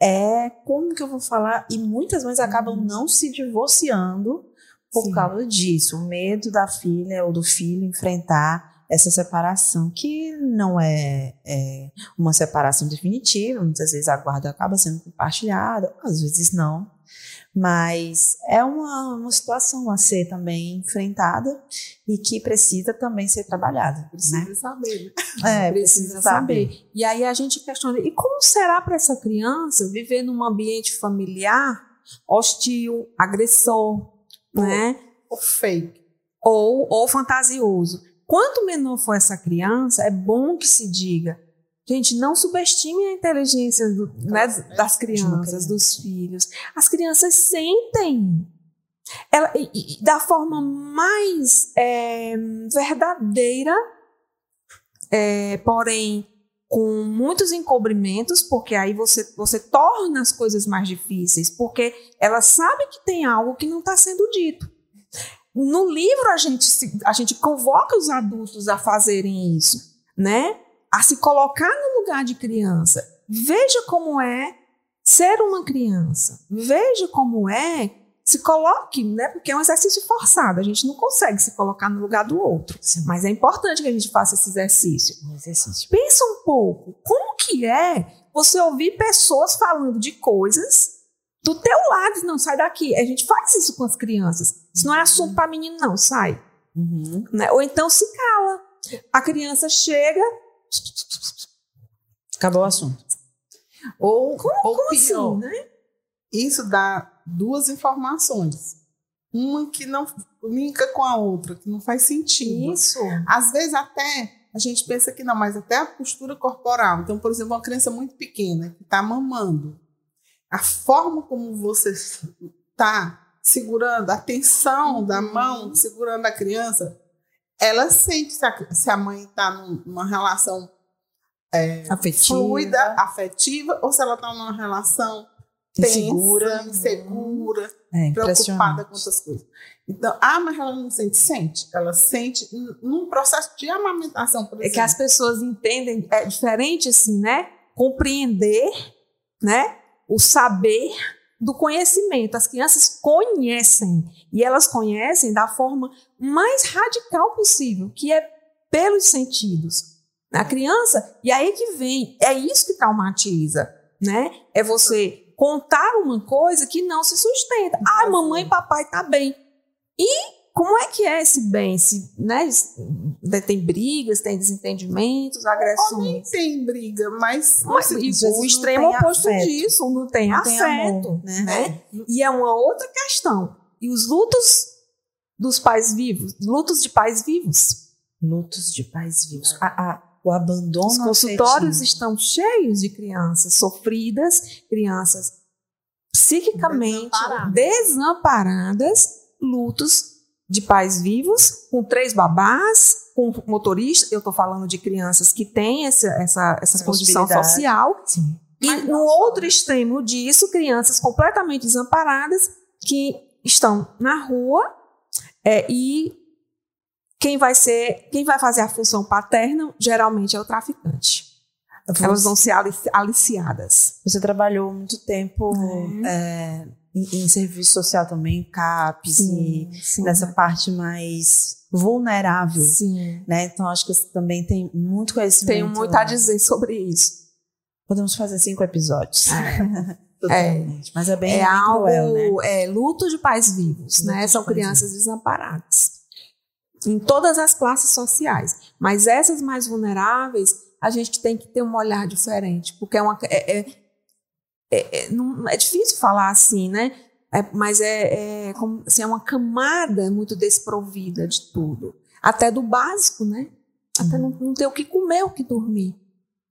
é como que eu vou falar? E muitas mães acabam Uhum. não se divorciando por Sim. causa disso. O medo da filha ou do filho enfrentar essa separação, que não é, é uma separação definitiva, muitas vezes a guarda acaba sendo compartilhada, às vezes não. Mas é uma, uma situação a ser também enfrentada e que precisa também ser trabalhada. Precisa Né? saber. né? É, precisa saber. E aí a gente questiona, e como será para essa criança viver num ambiente familiar hostil, agressor, né? O fake. Ou, ou fantasioso? Quanto menor for essa criança, é bom que se diga. Gente, não subestime a inteligência do- né, das crianças, criança. dos filhos. As crianças sentem. Ela, e- e- da forma mais é, verdadeira, é, porém com muitos encobrimentos, porque aí você, você torna as coisas mais difíceis, porque ela sabe que tem algo que não está sendo dito. No livro a gente, a gente convoca os adultos a fazerem isso, né? A se colocar no lugar de criança. Veja como é ser uma criança. Veja como é se coloque, né? Porque é um exercício forçado. A gente não consegue se colocar no lugar do outro. Mas é importante que a gente faça esse exercício. Um exercício. Pensa um pouco, como que é você ouvir pessoas falando de coisas do teu lado, não sai daqui. A gente faz isso com as crianças. Isso não é assunto para menino, não, sai. Uhum. né? Ou então se cala. A criança chega, Acabou o assunto. Ou, ou como pior, assim, né? isso dá duas informações. Uma que não linka com a outra, que não faz sentido. Isso. Às vezes até a gente pensa que não, mas até a postura corporal. Então, por exemplo, uma criança muito pequena que está mamando, a forma como você está segurando, a tensão da mão segurando a criança, ela sente se a, se a mãe está numa relação Afetiva. fluida, afetiva, ou se ela está numa relação tensa, Insegura. insegura, É preocupada com outras coisas. Então, ah, mas ela não sente? Sente. Ela sente num processo de amamentação, por É que as pessoas entendem, é diferente assim, né? Compreender, né? O saber do conhecimento. As crianças conhecem e elas conhecem da forma mais radical possível, que é pelos sentidos. A criança, e aí que vem, é isso que traumatiza, né? É você contar uma coisa que não se sustenta. Ah, mamãe e papai tá bem. E como é que é esse bem? Se, né, se- tem brigas, tem desentendimentos, Nem agressões. tem briga, mas. Mas, o extremo tem oposto afeto. disso, não tem Não tem afeto. amor, né? né? E é uma outra questão. E os lutos dos pais vivos, lutos de pais vivos. Lutos de pais vivos. A- a- o abandono Os consultórios afetivo. estão cheios de crianças sofridas, crianças psiquicamente Desamparadas. desamparadas, lutos de pais vivos, com três babás, com motorista. Eu estou falando de crianças que têm essa, essa, essa condição social. Sim. E Mas no outro extremo disso, crianças completamente desamparadas que estão na rua é, e quem vai ser, quem vai fazer a função paterna geralmente é o traficante. Elas vão ser alici- aliciadas. Você trabalhou muito tempo Uhum. é, em, em serviço social também, CAPS, e sim. nessa parte mais vulnerável. Sim. Né? Então, acho que você também tem muito conhecimento. Tenho muito a dizer sobre isso. Podemos fazer cinco episódios. É. Totalmente. Mas é bem, é bem algo, cruel, né? é luto de pais vivos, Luto né? São crianças desamparadas. Em todas as classes sociais. Mas essas mais vulneráveis, a gente tem que ter um olhar diferente, porque é uma. É, é, é, é- não- é difícil falar assim, né? É, mas é, é, como, assim, é uma camada muito desprovida de tudo. Até do básico, né? Até não, não ter o que comer, o que dormir.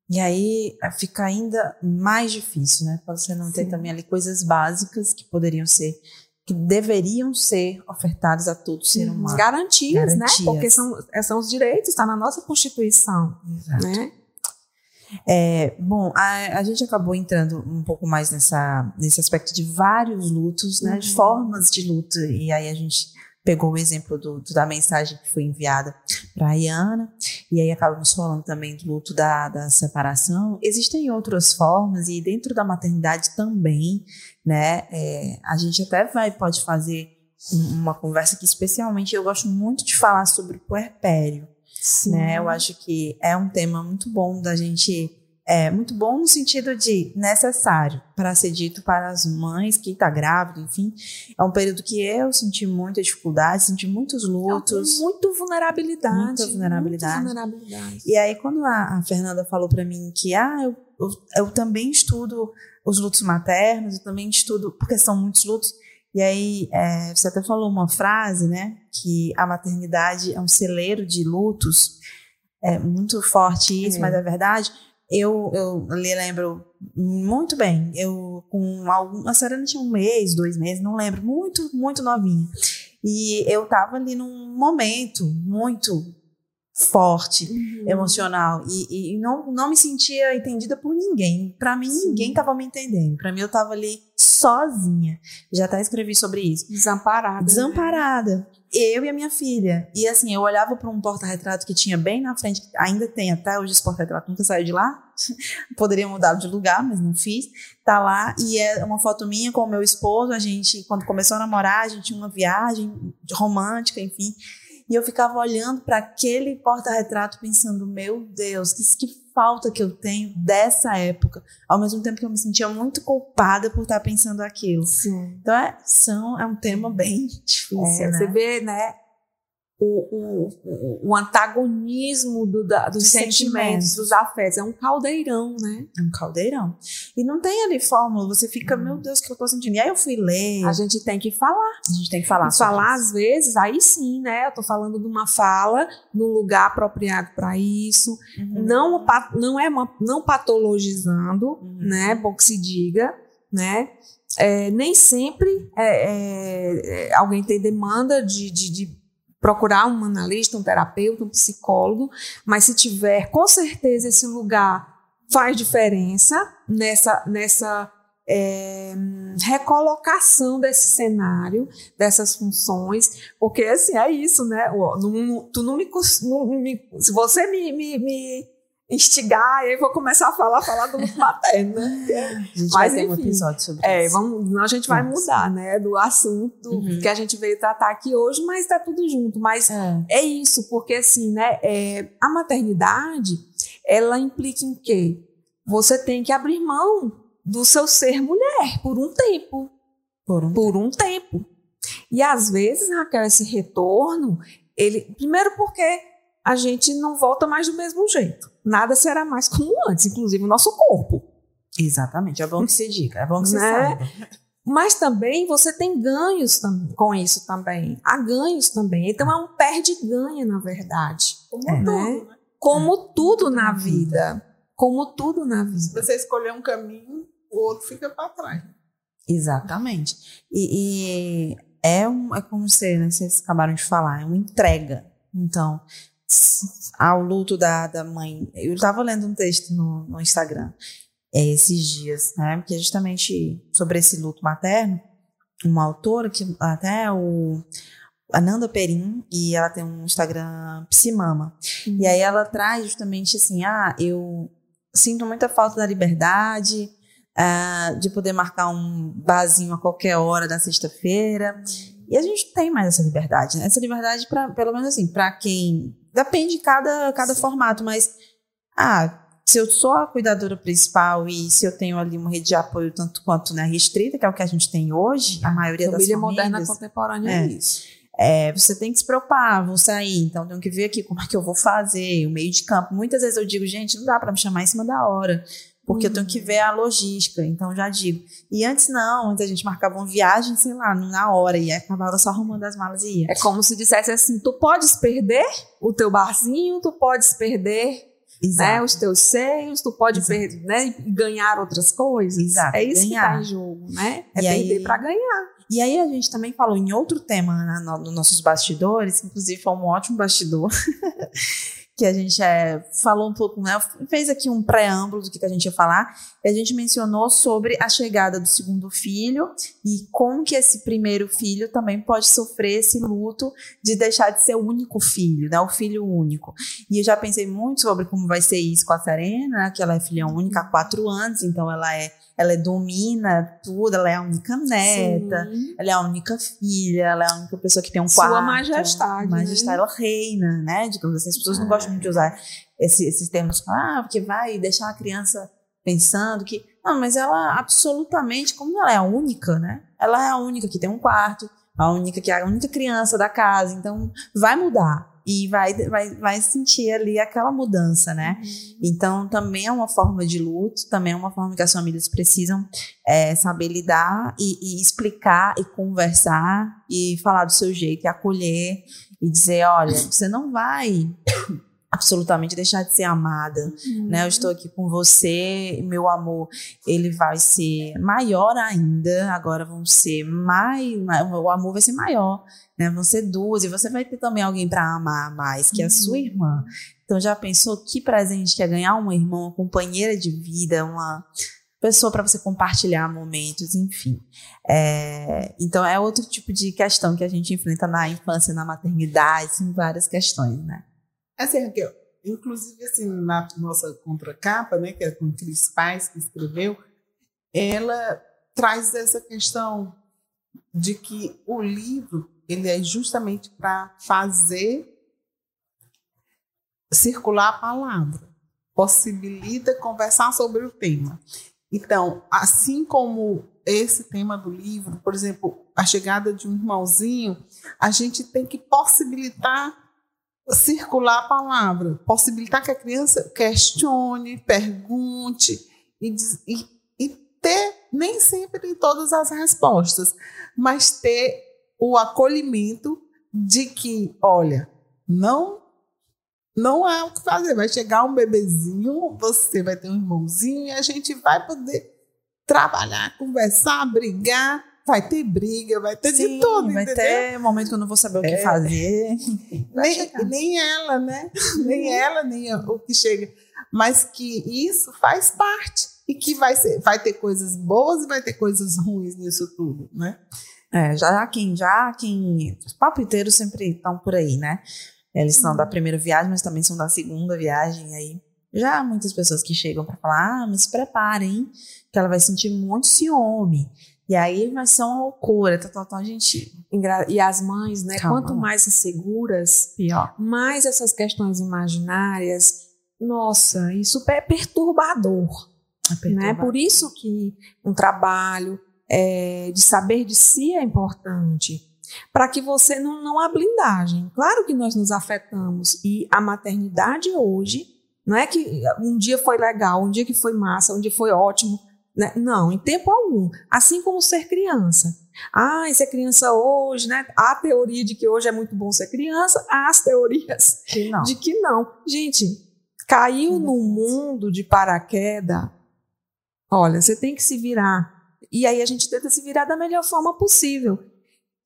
E aí eh, fica ainda mais difícil, né? Pra você não ter Sim. também ali coisas básicas que poderiam ser, que deveriam ser ofertadas a todo ser humano. Garantias, Garantias. né? Porque são, são os direitos, está na nossa Constituição, Exato. né? É, bom, a, a gente acabou entrando um pouco mais nessa, nesse aspecto de vários lutos, né? De Uhum. formas de luto. E aí a gente pegou o exemplo do, do, da mensagem que foi enviada para a Iana, e aí acabamos falando também do luto da, da separação. Existem outras formas, e dentro da maternidade também, né? É, a gente até vai, pode fazer uma conversa que especialmente eu gosto muito de falar sobre o puerpério. Sim. Né? Eu acho que é um tema muito bom da gente é muito bom no sentido de necessário para ser dito para as mães que está grávida, enfim. É um período que eu senti muita dificuldade, senti muitos lutos. É, muito vulnerabilidade. Muita vulnerabilidade. Muita vulnerabilidade. E aí, quando a, a Fernanda falou para mim que, ah, eu, eu, eu, também estudo os lutos maternos, eu também estudo, porque são muitos lutos. E aí, é, você até falou uma frase, né, que a maternidade é um celeiro de lutos. É muito forte isso, é. mas é verdade eu, eu lembro muito bem. Eu, com algum, a senhora tinha um mês, dois meses, não lembro, muito, muito novinha. E eu tava ali num momento muito forte, uhum. emocional, e, e, não, não me sentia entendida por ninguém. Para mim, Sim. ninguém tava me entendendo. Para mim, eu tava ali sozinha. Já até escrevi sobre isso. Desamparada. Né? Desamparada. Né? eu e a minha filha. E assim, eu olhava para um porta-retrato que tinha bem na frente, ainda tem até hoje esse porta-retrato, nunca saiu de lá. Poderia mudar de lugar, mas não fiz. Tá lá e é uma foto minha com o meu esposo. A gente, quando começou a namorar, a gente tinha uma viagem romântica, enfim. E eu ficava olhando para aquele porta-retrato pensando, meu Deus, que, que falta que eu tenho dessa época, ao mesmo tempo que eu me sentia muito culpada por estar pensando aquilo. Sim. Então, é, são, é um tema bem difícil, é, né? Você vê, né, o, o, o antagonismo do, da, dos, dos sentimentos, sentimentos, dos afetos. É um caldeirão, né? É um caldeirão. E não tem ali fórmula, você fica, meu Deus, o que eu tô sentindo? E aí eu fui ler. A gente tem que falar. A gente tem que falar. Falar, isso. às vezes, aí sim, né? Eu tô falando de uma fala num lugar apropriado para isso. Uhum. Não, não é uma, não patologizando, uhum. né? Bom que se diga, né? É, nem sempre é, é, é alguém tem demanda de, de, de procurar um analista, um terapeuta, um psicólogo, mas se tiver, com certeza esse lugar faz diferença nessa, nessa é, recolocação desse cenário, dessas funções, porque assim é isso, né? Tu não me, não me se você me, me, me instigar, e aí vou começar a falar, falar do materno, né? A gente Mas, vai ter enfim, um episódio sobre é, isso. Vamos, a gente vai mudar, né, do assunto uhum. que a gente veio tratar aqui hoje, mas tá tudo junto. Mas é, é isso, porque assim, né, é, a maternidade, ela implica em quê? Você tem que abrir mão do seu ser mulher por um tempo. Por um, por um tempo. E às vezes, Raquel, esse retorno, ele, primeiro porque a gente não volta mais do mesmo jeito nada será mais como antes, inclusive o nosso corpo. Exatamente, é bom que se diga, é bom que se né? saiba. Mas também você tem ganhos com isso também. Há ganhos também. Então é um perde-ganha, na verdade. Como é. tudo, né? né? Como é. tudo na vida. Como tudo na vida. Se você escolher um caminho, o outro fica para trás. Exatamente. E, e, é, um, é como você, né, vocês acabaram de falar, é uma entrega. Então, ao luto da, da mãe. Eu estava lendo um texto no, no Instagram é, esses dias, né? Que é justamente sobre esse luto materno. Uma autora que até o Ananda Perim e ela tem um Instagram Psimama. Uhum. E aí ela traz justamente assim, ah, eu sinto muita falta da liberdade, uh, de poder marcar um barzinho a qualquer hora da sexta-feira. E a gente tem mais essa liberdade, né? Essa liberdade, pra, pelo menos assim, para quem Depende de cada, cada formato, mas ah, se eu sou a cuidadora principal e se eu tenho ali uma rede de apoio tanto quanto né, restrita, que é o que a gente tem hoje, a maioria das famílias. Família moderna contemporânea é, é isso. É, você tem que se preocupar, vou sair, então tenho que ver aqui como é que eu vou fazer, o meio de campo. Muitas vezes eu digo, gente, não dá para me chamar em cima da hora porque uhum. eu tenho que ver a logística, então já digo. E antes não, antes a gente marcava uma viagem, sei lá, na hora, e acabava só arrumando as malas e ia. É como se dissesse assim, tu podes perder o teu barzinho, tu podes perder né, os teus seios, tu pode perder, né, e ganhar outras coisas. Exato. É isso ganhar. que tá em jogo, né? É e perder para ganhar. E aí a gente também falou em outro tema né, nos nossos bastidores, inclusive foi um ótimo bastidor, que a gente é, falou um pouco, né, fez aqui um preâmbulo do que a gente ia falar, e a gente mencionou sobre a chegada do segundo filho e como que esse primeiro filho também pode sofrer esse luto de deixar de ser o único filho, né, o filho único. E eu já pensei muito sobre como vai ser isso com a Serena, que ela é filha única há quatro anos, então ela é ela domina tudo, ela é a única neta, Sim. ela é a única filha, ela é a única pessoa que tem um Sua quarto. majestade. Majestade, né? ela reina, né? Digamos assim, as pessoas não gostam muito de usar esse, esses termos, ah, porque vai deixar a criança pensando que. Não, mas ela absolutamente, como ela é a única, né? Ela é a única que tem um quarto, a única que é a única criança da casa, então vai mudar e vai, vai, vai sentir ali aquela mudança, né? Uhum. Então, também é uma forma de luto, também é uma forma que as famílias precisam é, saber lidar e, e, explicar e conversar e falar do seu jeito e acolher e dizer: olha, você não vai absolutamente deixar de ser amada, uhum. né? Eu estou aqui com você, meu amor, ele vai ser maior ainda. Agora vão ser mais, o amor vai ser maior, né? Vão ser duas e você vai ter também alguém para amar mais, que é a sua uhum. irmã. Então já pensou que presente que é ganhar uma irmã, uma companheira de vida, uma pessoa para você compartilhar momentos, enfim. É, então é outro tipo de questão que a gente enfrenta na infância, na maternidade, em várias questões, né? Assim, Raquel, inclusive assim, na nossa contracapa, né, que é com Cris Pais que escreveu, ela traz essa questão de que o livro ele é justamente para fazer circular a palavra, possibilita conversar sobre o tema. Então, assim como esse tema do livro, por exemplo, a chegada de um irmãozinho, a gente tem que possibilitar circular a palavra, possibilitar que a criança questione, pergunte e, e, e ter, nem sempre todas as respostas, mas ter o acolhimento de que, olha, não não é o que fazer. Vai chegar um bebezinho, você vai ter um irmãozinho e a gente vai poder trabalhar, conversar, brigar Vai ter briga, vai ter Sim, de tudo, vai entendeu? ter momento que eu não vou saber o que é. fazer. Nem, nem ela, né? nem ela, nem o que chega. Mas que isso faz parte e que vai, ser, vai ter coisas boas e vai ter coisas ruins nisso tudo, né? É, já quem, já quem, os palpiteiros sempre estão por aí, né? Eles são da primeira viagem, mas também são da segunda viagem, aí já há muitas pessoas que chegam para falar, ah, mas se preparem, que ela vai sentir muito ciúme. E aí vai ser uma loucura, tá, tá, tá, a gente. E as mães, né? Calma. Quanto mais inseguras, pior. Mais essas questões imaginárias. Nossa, isso é perturbador. É perturbador. Né? Por isso que um trabalho é, de saber de si é importante. Para que você não, não há blindagem. Claro que nós nos afetamos. E a maternidade hoje, não é que um dia foi legal, um dia que foi massa, um dia foi ótimo né? Não, em tempo algum. Assim como ser criança. Ah, ser criança hoje, né? Há a teoria de que hoje é muito bom ser criança, há as teorias que de que não. Gente, caiu no mundo de paraquedas, olha, você tem que se virar. E aí a gente tenta se virar da melhor forma possível.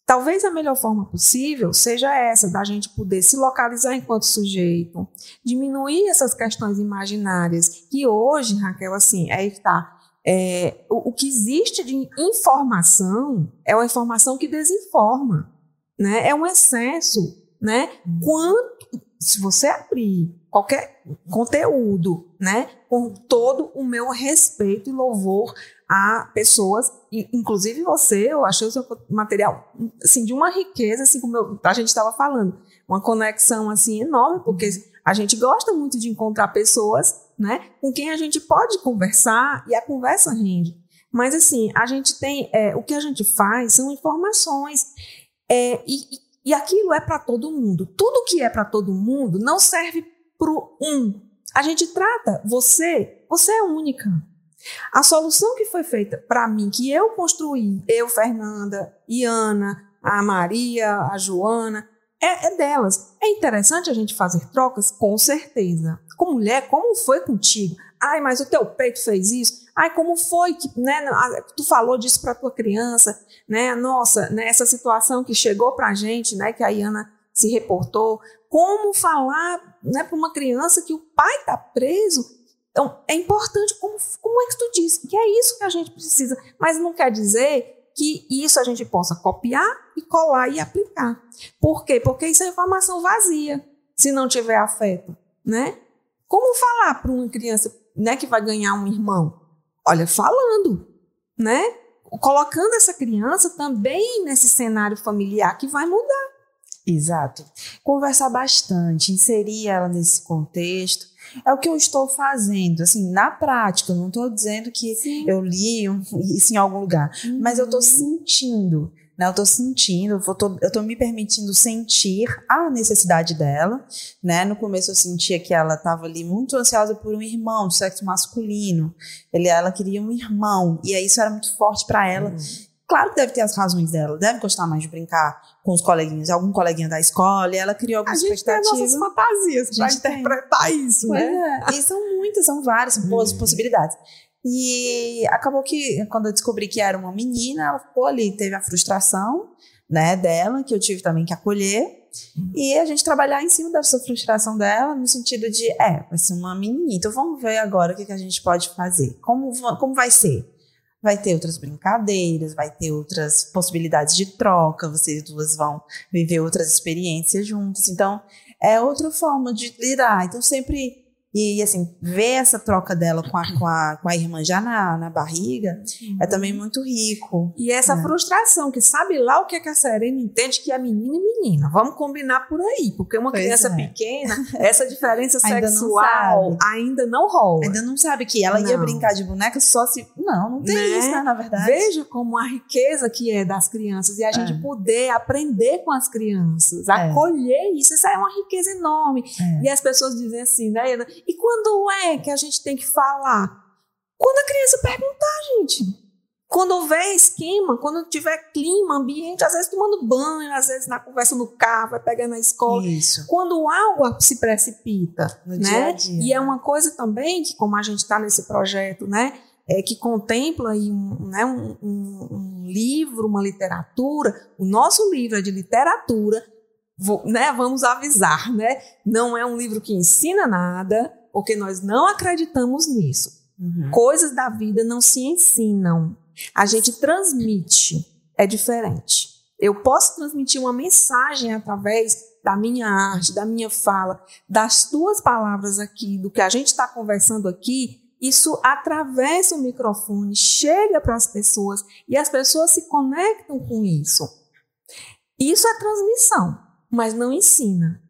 Talvez a melhor forma possível seja essa, da gente poder se localizar enquanto sujeito, diminuir essas questões imaginárias, que hoje, Raquel, assim, aí está é, o, o, que existe de informação é uma informação que desinforma, né? É um excesso, né? Quanto, se você abrir qualquer conteúdo, né? Com todo o meu respeito e louvor a pessoas, inclusive você, eu achei o seu material assim de uma riqueza, assim como eu, a gente estava falando, uma conexão assim enorme, porque a gente gosta muito de encontrar pessoas né? Com quem a gente pode conversar e a conversa rende. Mas assim, a gente tem, é, o que a gente faz são informações é, e, e aquilo é para todo mundo. Tudo que é para todo mundo não serve para um. A gente trata você, você é única. A solução que foi feita para mim, que eu construí, eu, Fernanda, Iana, a Maria, a Joana, é, é delas. É interessante a gente fazer trocas? Com certeza. Com mulher, como foi contigo? Ai, mas o teu peito fez isso. Ai, como foi que, né, tu falou disso para tua criança, né? Nossa, né, essa situação que chegou pra gente, né, que a Iana se reportou, como falar né, para uma criança que o pai está preso. Então, é importante, como, como é que tu disse, que é isso que a gente precisa, mas não quer dizer que isso a gente possa copiar e colar e aplicar. Por quê? Porque isso é informação vazia, se não tiver afeto, né? Como falar para uma criança né, que vai ganhar um irmão? Olha, falando, né? Colocando essa criança também nesse cenário familiar que vai mudar. Exato. Conversar bastante, inserir ela nesse contexto. É o que eu estou fazendo, assim, na prática. Eu não estou dizendo que Sim. eu li isso em algum lugar, uhum. mas eu estou sentindo. Né, eu estou sentindo, eu tô, eu tô me permitindo sentir a necessidade dela, né? No começo eu sentia que ela estava ali muito ansiosa por um irmão, do sexo masculino. Ele, ela queria um irmão, e aí isso era muito forte para ela. Uhum. Claro que deve ter as razões dela, deve gostar mais de brincar com os coleguinhas, algum coleguinha da escola, e ela criou algumas expectativas. A gente tem nossas fantasias para interpretar tem. isso, pois né? É. E são muitas, são várias uhum. possibilidades. E acabou que, quando eu descobri que era uma menina, ela ficou ali, teve a frustração, né, dela, que eu tive também que acolher, e a gente trabalhar em cima dessa frustração dela, no sentido de, é, vai ser uma menina, então vamos ver agora o que, que a gente pode fazer, como, como vai ser? vai ter outras brincadeiras, vai ter outras possibilidades de troca, vocês duas vão viver outras experiências juntas. Então, é outra forma de lidar. Então, sempre e, assim, ver essa troca dela com a, com a, com a irmã já na, na barriga uhum. é também muito rico. E essa né? frustração, que sabe lá o que, é que a Serena entende que é menina e menina. Vamos combinar por aí, porque uma pois criança é. pequena, essa diferença sexual não ainda não rola. Ainda não sabe que ela não. ia brincar de boneca só se. Não, não tem né? isso, né, na verdade. Veja como a riqueza que é das crianças e a gente é. poder aprender com as crianças, é. acolher isso, isso é uma riqueza enorme. É. E as pessoas dizem assim, né? E quando é que a gente tem que falar? Quando a criança perguntar, gente. Quando houver esquema, quando tiver clima, ambiente, às vezes tomando banho, às vezes na conversa no carro, vai pegar na escola. Isso. Quando algo se precipita, no né? Dia dia. E é uma coisa também que, como a gente está nesse projeto, né? É, que contempla aí um, né, um, um, um livro, uma literatura. O nosso livro é de literatura, Vou, né, vamos avisar, né? Não é um livro que ensina nada, porque nós não acreditamos nisso. Uhum. Coisas da vida não se ensinam. A gente transmite. É diferente. Eu posso transmitir uma mensagem através da minha arte, da minha fala, das tuas palavras aqui, do que a gente está conversando aqui. Isso atravessa o microfone, chega para as pessoas e as pessoas se conectam com isso. Isso é transmissão mas não ensina.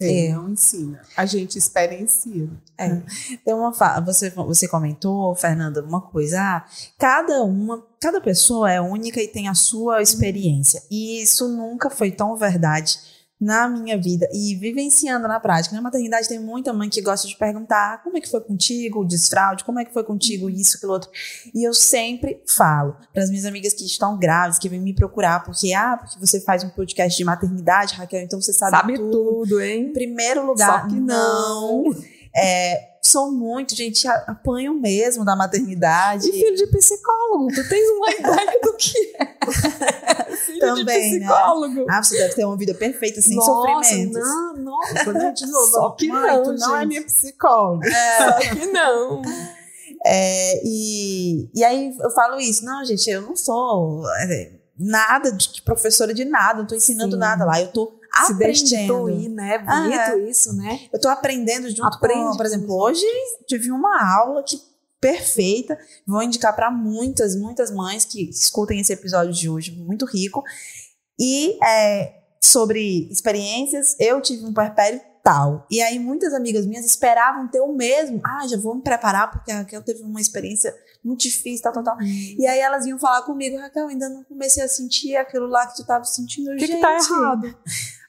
É, é. não ensina. A gente experiencia. É. Tem uma você você comentou, Fernanda, uma coisa, ah, cada uma, cada pessoa é única e tem a sua experiência. E isso nunca foi tão verdade na minha vida e vivenciando na prática. Na maternidade tem muita mãe que gosta de perguntar como é que foi contigo o desfraude, como é que foi contigo isso, aquilo outro. E eu sempre falo para as minhas amigas que estão grávidas, que vêm me procurar, porque, ah, porque você faz um podcast de maternidade, Raquel, então você sabe, sabe tudo. tudo, hein? Em primeiro lugar, Só que não. não. É, sou muito, gente, apanho mesmo da maternidade. E filho de psicólogo, tu tens uma ideia do que é. filho Também, de né? psicólogo. Né? Ah, você deve ter uma vida perfeita, sem nossa, sofrimentos. Não, nossa, de novo, Só que mãe, não, tu não é minha psicóloga. É. Só que não. É, e, e aí eu falo isso, não, gente, eu não sou é, nada de professora de nada, não tô ensinando Sim. nada lá, eu tô se destituir, né? Bonito ah, isso, né? Eu tô aprendendo junto Aprende com, por exemplo, hoje tive uma aula que perfeita, vou indicar para muitas, muitas mães que escutem esse episódio de hoje, muito rico. E é, sobre experiências, eu tive um puerpério tal. E aí muitas amigas minhas esperavam ter o mesmo. Ah, já vou me preparar porque a Raquel teve uma experiência muito difícil, tal, tal, tal. Hum. E aí elas iam falar comigo, Raquel, ainda não comecei a sentir aquilo lá que tu tava sentindo. O que, que tá errado?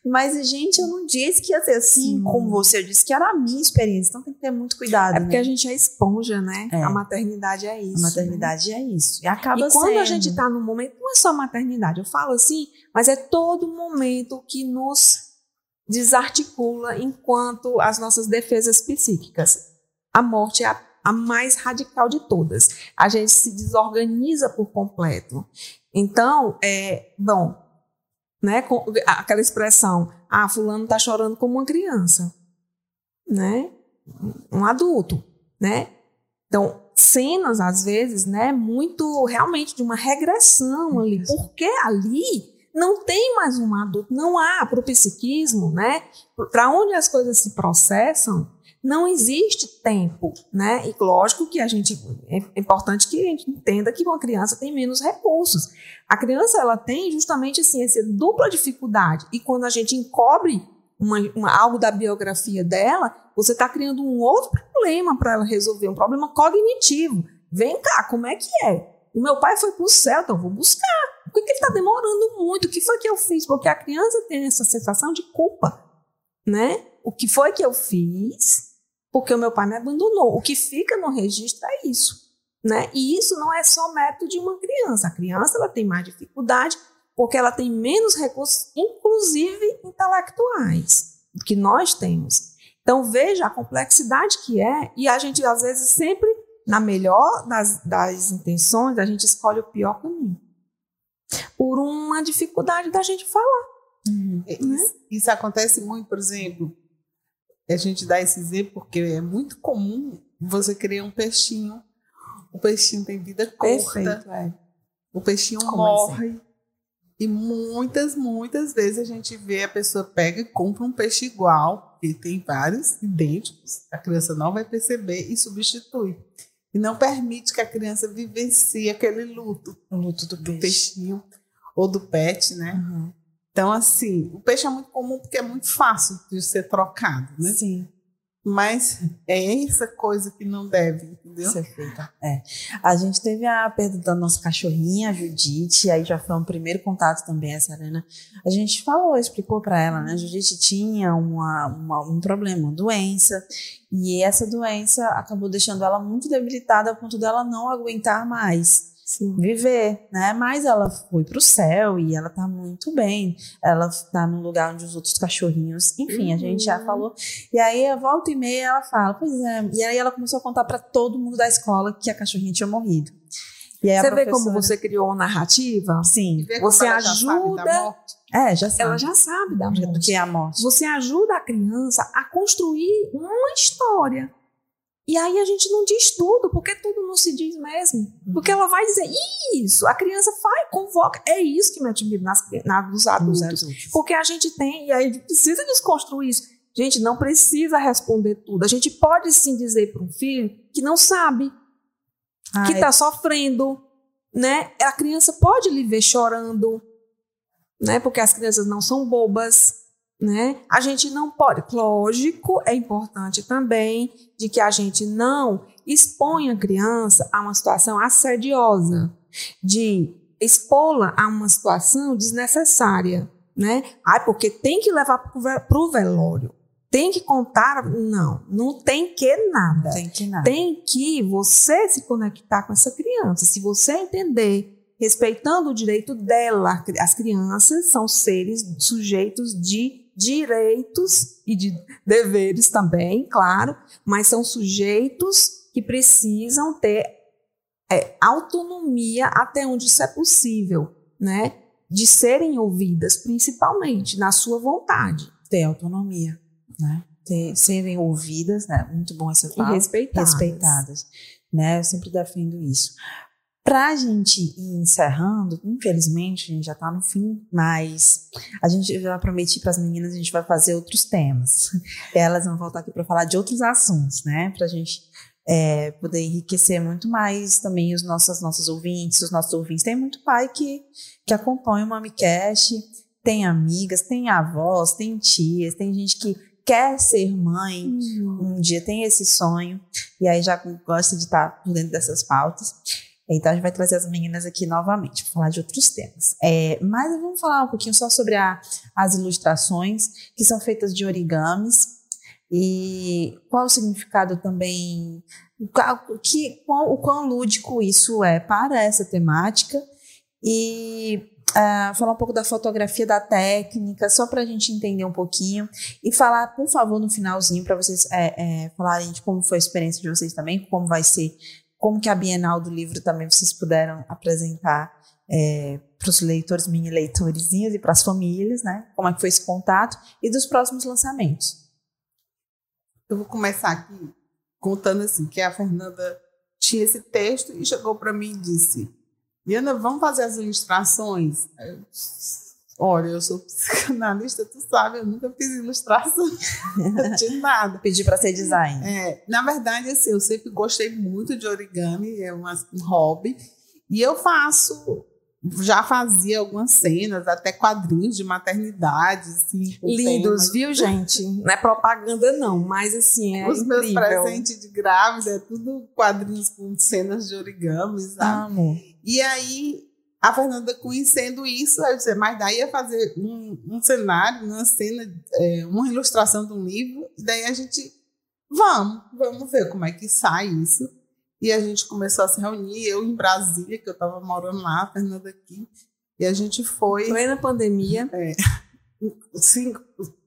Mas, gente, eu não disse que ia ser assim Sim. com você. Eu disse que era a minha experiência. Então tem que ter muito cuidado. É porque né? a gente é esponja, né? É. A maternidade é isso. A maternidade né? é isso. E acaba E quando sendo. a gente tá no momento, não é só maternidade. Eu falo assim, mas é todo momento que nos desarticula enquanto as nossas defesas psíquicas. A morte é a, a mais radical de todas. A gente se desorganiza por completo. Então, é, bom, né? Com, aquela expressão, ah, fulano está chorando como uma criança, né? Um adulto, né? Então, cenas, às vezes, né, muito realmente de uma regressão ali, porque ali não tem mais um adulto, não há para o psiquismo, né? Para onde as coisas se processam, não existe tempo, né? E lógico que a gente é importante que a gente entenda que uma criança tem menos recursos. A criança ela tem justamente assim essa dupla dificuldade e quando a gente encobre uma, uma, algo da biografia dela, você está criando um outro problema para ela resolver, um problema cognitivo. Vem cá, como é que é? O meu pai foi para o céu, então vou buscar. Por que, que ele está demorando muito? O que foi que eu fiz? Porque a criança tem essa sensação de culpa, né? O que foi que eu fiz? Porque o meu pai me abandonou. O que fica no registro é isso, né? E isso não é só método de uma criança. A criança ela tem mais dificuldade porque ela tem menos recursos, inclusive intelectuais, que nós temos. Então veja a complexidade que é e a gente às vezes sempre na melhor das, das intenções a gente escolhe o pior caminho por uma dificuldade da gente falar. Uhum. Né? Isso, isso, acontece muito, por exemplo, a gente dá esse exemplo porque é muito comum você criar um peixinho, o peixinho tem vida curta, Perfeito, é. o peixinho Como morre. Assim? E muitas, muitas vezes a gente vê a pessoa pega e compra um peixe igual, e tem vários idênticos, a criança não vai perceber e substitui e não permite que a criança vivencie aquele luto, o luto do, do peixinho ou do pet, né? Uhum. Então, assim, o peixe é muito comum porque é muito fácil de ser trocado, né? Sim. Mas é essa coisa que não deve, entendeu? Ser feita. É. A gente teve a perda da nossa cachorrinha, a Judite, aí já foi um primeiro contato também, essa Arena. A gente falou, explicou para ela, né? A Judite tinha uma, uma, um problema, uma doença, e essa doença acabou deixando ela muito debilitada a ponto dela não aguentar mais. Sim. viver, né? Mas ela foi para o céu e ela tá muito bem. Ela tá no lugar onde os outros cachorrinhos, enfim, uhum. a gente já uhum. falou. E aí, a volta e meia, ela fala, pois é. E aí ela começou a contar para todo mundo da escola que a cachorrinha tinha morrido. você professora... vê como você criou uma narrativa? Sim. Você ajuda. É, já sabe. Ela já sabe da morte. Do que é a morte. Você ajuda a criança a construir uma história. E aí a gente não diz tudo, porque tudo não se diz mesmo. Porque ela vai dizer, isso, a criança vai, convoca. É isso que me admira nas, nas, nos adultos. adultos. Porque a gente tem, e aí a gente precisa desconstruir isso. Gente, não precisa responder tudo. A gente pode sim dizer para um filho que não sabe, ah, que está é... sofrendo, né? A criança pode lhe ver chorando, né? Porque as crianças não são bobas né? A gente não pode, lógico, é importante também de que a gente não exponha a criança a uma situação assediosa, de expô-la a uma situação desnecessária, né? Ai, porque tem que levar para o velório. Tem que contar. Não, não tem que nada. Tem que nada. Tem que você se conectar com essa criança. Se você entender respeitando o direito dela. As crianças são seres sujeitos de direitos e de deveres também, claro, mas são sujeitos que precisam ter é, autonomia até onde isso é possível, né? De serem ouvidas, principalmente na sua vontade. Ter autonomia, né? Ter, serem ouvidas, né? Muito bom essa fala. E respeitadas. Respeitadas, né? Eu sempre defendo isso. Para a gente ir encerrando, infelizmente a gente já está no fim, mas a gente já prometi para as meninas a gente vai fazer outros temas. Elas vão voltar aqui para falar de outros assuntos, né? Para a gente é, poder enriquecer muito mais também os nossos, nossos ouvintes, os nossos ouvintes. Tem muito pai que, que acompanha o MamiCast, tem amigas, tem avós, tem tias, tem gente que quer ser mãe, uhum. um dia tem esse sonho, e aí já gosta de estar tá por dentro dessas pautas. Então a gente vai trazer as meninas aqui novamente para falar de outros temas. É, mas vamos falar um pouquinho só sobre a, as ilustrações que são feitas de origamis e qual o significado também, que, qual, o quão lúdico isso é para essa temática e Uh, falar um pouco da fotografia da técnica, só para a gente entender um pouquinho. E falar, por favor, no finalzinho, para vocês é, é, falarem de como foi a experiência de vocês também, como vai ser como que a Bienal do Livro também vocês puderam apresentar é, para os leitores, mini leitorizinhos e para as famílias, né? Como é que foi esse contato e dos próximos lançamentos. Eu vou começar aqui contando assim que a Fernanda tinha esse texto e chegou para mim e disse: Diana, vamos fazer as ilustrações? Eu, Olha, eu sou psicanalista, tu sabe, eu nunca fiz ilustração de nada. Pedi para ser design. É, na verdade, assim, eu sempre gostei muito de origami, é uma, um hobby. E eu faço, já fazia algumas cenas, até quadrinhos de maternidade, assim. Lindos, temas. viu, gente? Não é propaganda, não, mas assim, é Os incrível. meus presentes de grávida é tudo quadrinhos com cenas de origami, sabe? Amo. E aí, a Fernanda conhecendo isso, eu disse, mas daí ia fazer um, um cenário, uma cena, é, uma ilustração de um livro, e daí a gente, vamos, vamos ver como é que sai isso. E a gente começou a se reunir, eu em Brasília, que eu estava morando lá, a Fernanda aqui, e a gente foi... Plena pandemia. É, assim,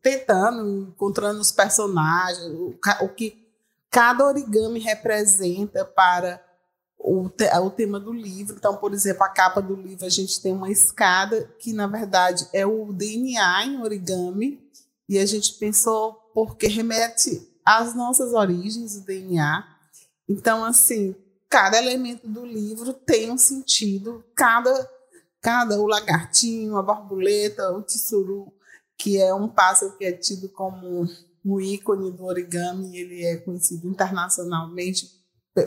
tentando, encontrando os personagens, o, o que cada origami representa para o, te, o tema do livro. Então, por exemplo, a capa do livro, a gente tem uma escada que, na verdade, é o DNA em origami, e a gente pensou porque remete às nossas origens, o DNA. Então, assim, cada elemento do livro tem um sentido, cada, cada o lagartinho, a borboleta, o tsuru, que é um pássaro que é tido como um ícone do origami, ele é conhecido internacionalmente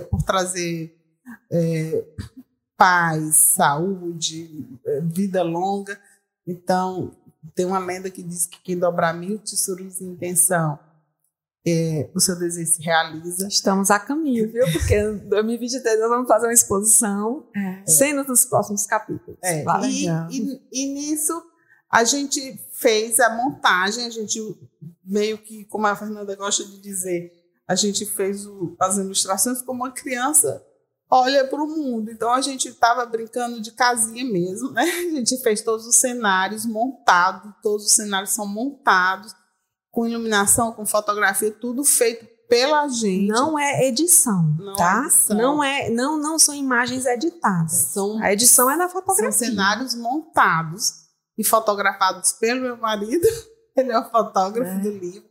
por trazer é, paz, saúde, é, vida longa. Então, tem uma lenda que diz que quem dobrar mil tesouros em intenção, é, o seu desejo se realiza. Estamos a caminho, viu? Porque em 2023 nós vamos fazer uma exposição, é. cenas dos próximos capítulos. É. E, e, e, nisso a gente fez a montagem, a gente meio que, como a Fernanda gosta de dizer, a gente fez o, as ilustrações como uma criança olha para o mundo. Então a gente estava brincando de casinha mesmo, né? A gente fez todos os cenários montados, todos os cenários são montados com iluminação, com fotografia, tudo feito pela gente. Não é edição, não tá? É edição. Não é, não, não são imagens editadas. São, a edição é na fotografia. São cenários montados e fotografados pelo meu marido. Ele é o fotógrafo é. do livro.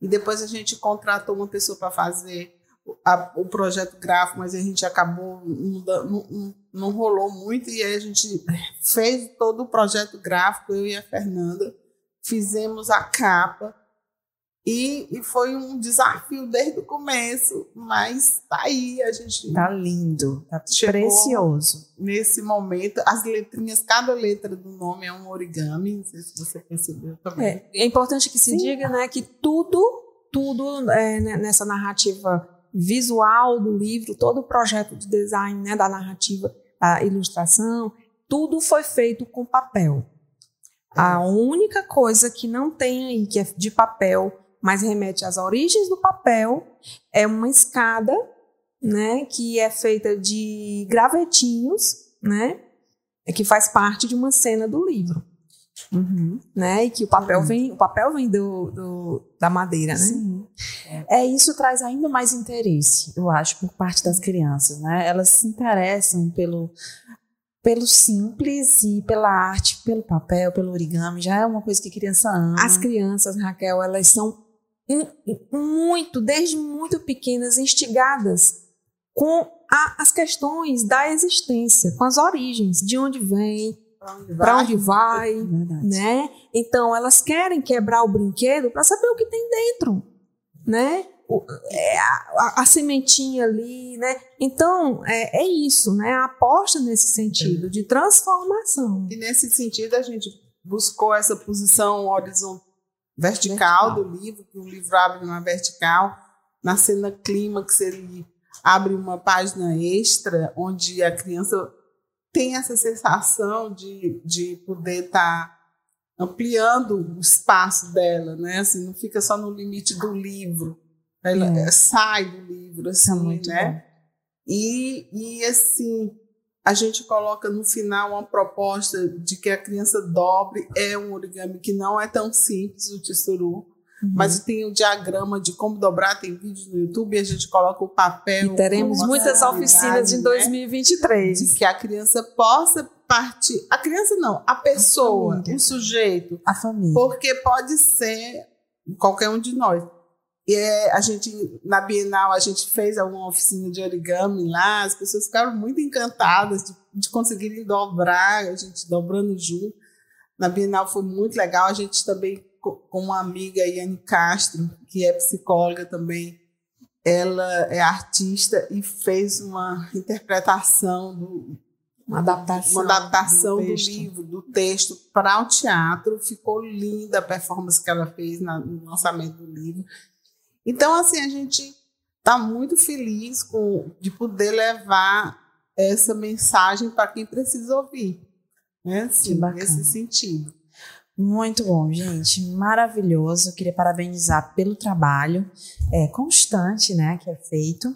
E depois a gente contratou uma pessoa para fazer a, o projeto gráfico, mas a gente acabou, não, não, não, rolou muito, e aí a gente fez todo o projeto gráfico, eu e a Fernanda, fizemos a capa, e, e foi um desafio desde o começo, mas tá aí, a gente. Tá lindo, tá precioso. Nesse momento, as letrinhas, cada letra do nome é um origami, não sei se você percebeu também. É, é importante que se Sim. diga né, que tudo, tudo é, né, nessa narrativa visual do livro, todo o projeto de design né, da narrativa, da ilustração, tudo foi feito com papel. A única coisa que não tem aí, que é de papel, mas remete às origens do papel, é uma escada, né, que é feita de gravetinhos, né, que faz parte de uma cena do livro. Uhum. Né? E que o papel vem, o papel vem do, do da madeira, né? Sim. É, isso traz ainda mais interesse, eu acho, por parte das crianças, né? Elas se interessam pelo pelo simples e pela arte, pelo papel, pelo origami, já é uma coisa que a criança ama. As crianças, Raquel, elas são muito, desde muito pequenas, instigadas com a, as questões da existência, com as origens, de onde vem, para onde vai, né? Então elas querem quebrar o brinquedo para saber o que tem dentro, né? O, é a, a, sementinha ali, né? Então é, é, isso, né? A aposta nesse sentido de transformação. E nesse sentido a gente buscou essa posição horizontal, vertical, vertical. do livro, que o livro abre uma vertical, na cena clímax ele abre uma página extra onde a criança tem essa sensação de, de poder estar tá ampliando o espaço dela, né? Assim, não fica só no limite do livro. Ela é. sai do livro, é assim, né? Bom. E, e assim, a gente coloca no final uma proposta de que a criança dobre é um origami que não é tão simples, o tissuru, Uhum. Mas tem o diagrama de como dobrar, tem vídeos no YouTube, a gente coloca o papel. E teremos muitas oficinas em 2023. Né? De que a criança possa parte. A criança não, a pessoa, o sujeito. A família. Porque pode ser qualquer um de nós. E é, a gente, na Bienal, a gente fez alguma oficina de origami lá, as pessoas ficaram muito encantadas de, de conseguirem dobrar, a gente dobrando junto. Na Bienal foi muito legal, a gente também, com uma amiga, Iane Castro, que é psicóloga também, ela é artista e fez uma interpretação do, uma adaptação, uma adaptação do, do livro, do texto para o teatro. Ficou linda a performance que ela fez no lançamento do livro. Então, assim, a gente está muito feliz com, de poder levar essa mensagem para quem precisa ouvir. Né? Assim, nesse sentido. Muito bom, gente. Maravilhoso. Eu queria parabenizar pelo trabalho é, constante né, que é feito.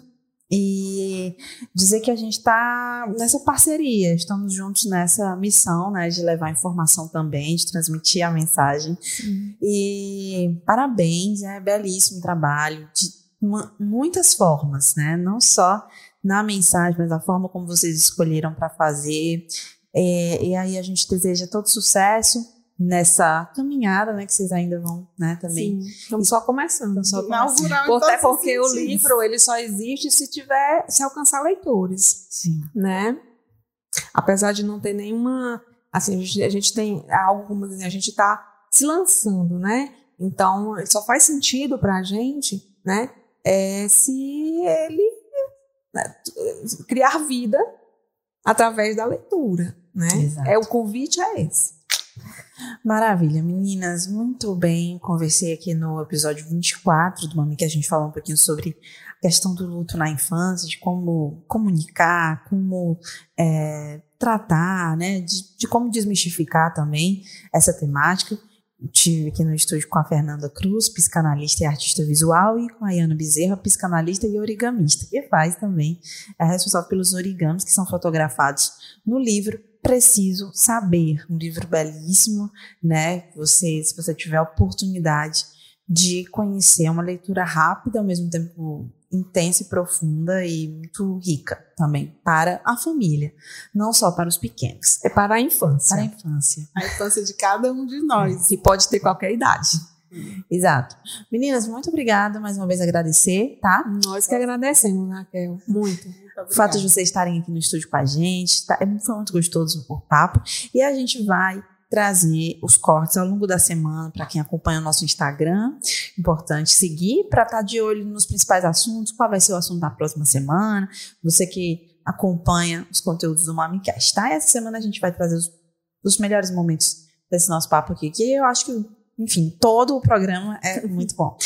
E dizer que a gente está nessa parceria, estamos juntos nessa missão né, de levar informação também, de transmitir a mensagem. Sim. E parabéns, é belíssimo trabalho, de uma, muitas formas, né? Não só na mensagem, mas a forma como vocês escolheram para fazer. É, e aí a gente deseja todo sucesso nessa caminhada, né, que vocês ainda vão, né, também. Sim, estamos só começando. Só começando. Até porque o livro, ele só existe se tiver, se alcançar leitores. Sim. Né? Apesar de não ter nenhuma, assim, a gente, a gente tem algo como assim, a gente está se lançando, né? Então, só faz sentido para a gente, né, é, se ele né, criar vida através da leitura, né? Exato. É o convite é esse. Maravilha, meninas, muito bem. Conversei aqui no episódio 24 do Mami que a gente falou um pouquinho sobre a questão do luto na infância, de como comunicar, como é, tratar, né, de, de como desmistificar também essa temática. Estive aqui no estúdio com a Fernanda Cruz, psicanalista e artista visual, e com a Iana Bezerra, psicanalista e origamista, que faz também, é responsável pelos origamis que são fotografados no livro Preciso Saber, um livro belíssimo, né? Você, se você tiver oportunidade de conhecer, é uma leitura rápida, ao mesmo tempo intensa e profunda e muito rica também para a família, não só para os pequenos. É para a infância. Para a infância. A infância de cada um de nós. Que pode ter qualquer idade. Exato. Meninas, muito obrigada mais uma vez agradecer, tá? Nós que agradecemos, Raquel. Muito. o fato de vocês estarem aqui no estúdio com a gente, tá? É, foi muito gostoso o papo. E a gente vai trazer os cortes ao longo da semana para quem acompanha o nosso Instagram. Importante seguir para estar tá de olho nos principais assuntos, qual vai ser o assunto da próxima semana. Você que acompanha os conteúdos do MamiCast, tá? Essa semana a gente vai trazer os, os melhores momentos desse nosso papo aqui, que eu acho que, enfim, todo o programa é muito bom.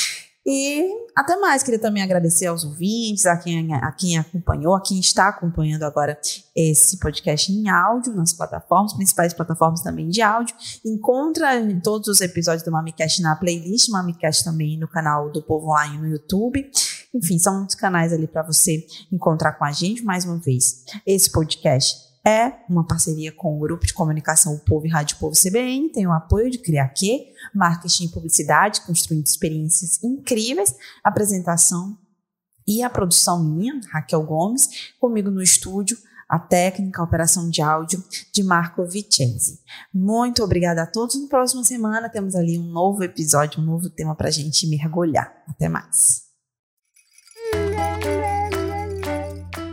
E até mais, queria também agradecer aos ouvintes, a quem, a quem acompanhou, a quem está acompanhando agora esse podcast em áudio nas plataformas, principais plataformas também de áudio. Encontra todos os episódios do MamiCast na playlist, MamiCast também no canal do Povo Online no YouTube. Enfim, são muitos canais ali para você encontrar com a gente mais uma vez. Esse podcast é uma parceria com o grupo de comunicação O Povo e Rádio Povo CBN, tem o apoio de Criaque, marketing e publicidade, construindo experiências incríveis, apresentação e a produção minha, Raquel Gomes, comigo no estúdio, a técnica, a operação de áudio de Marco Vicenzi. Muito obrigada a todos. Na próxima semana temos ali um novo episódio, um novo tema para a gente mergulhar. Até mais.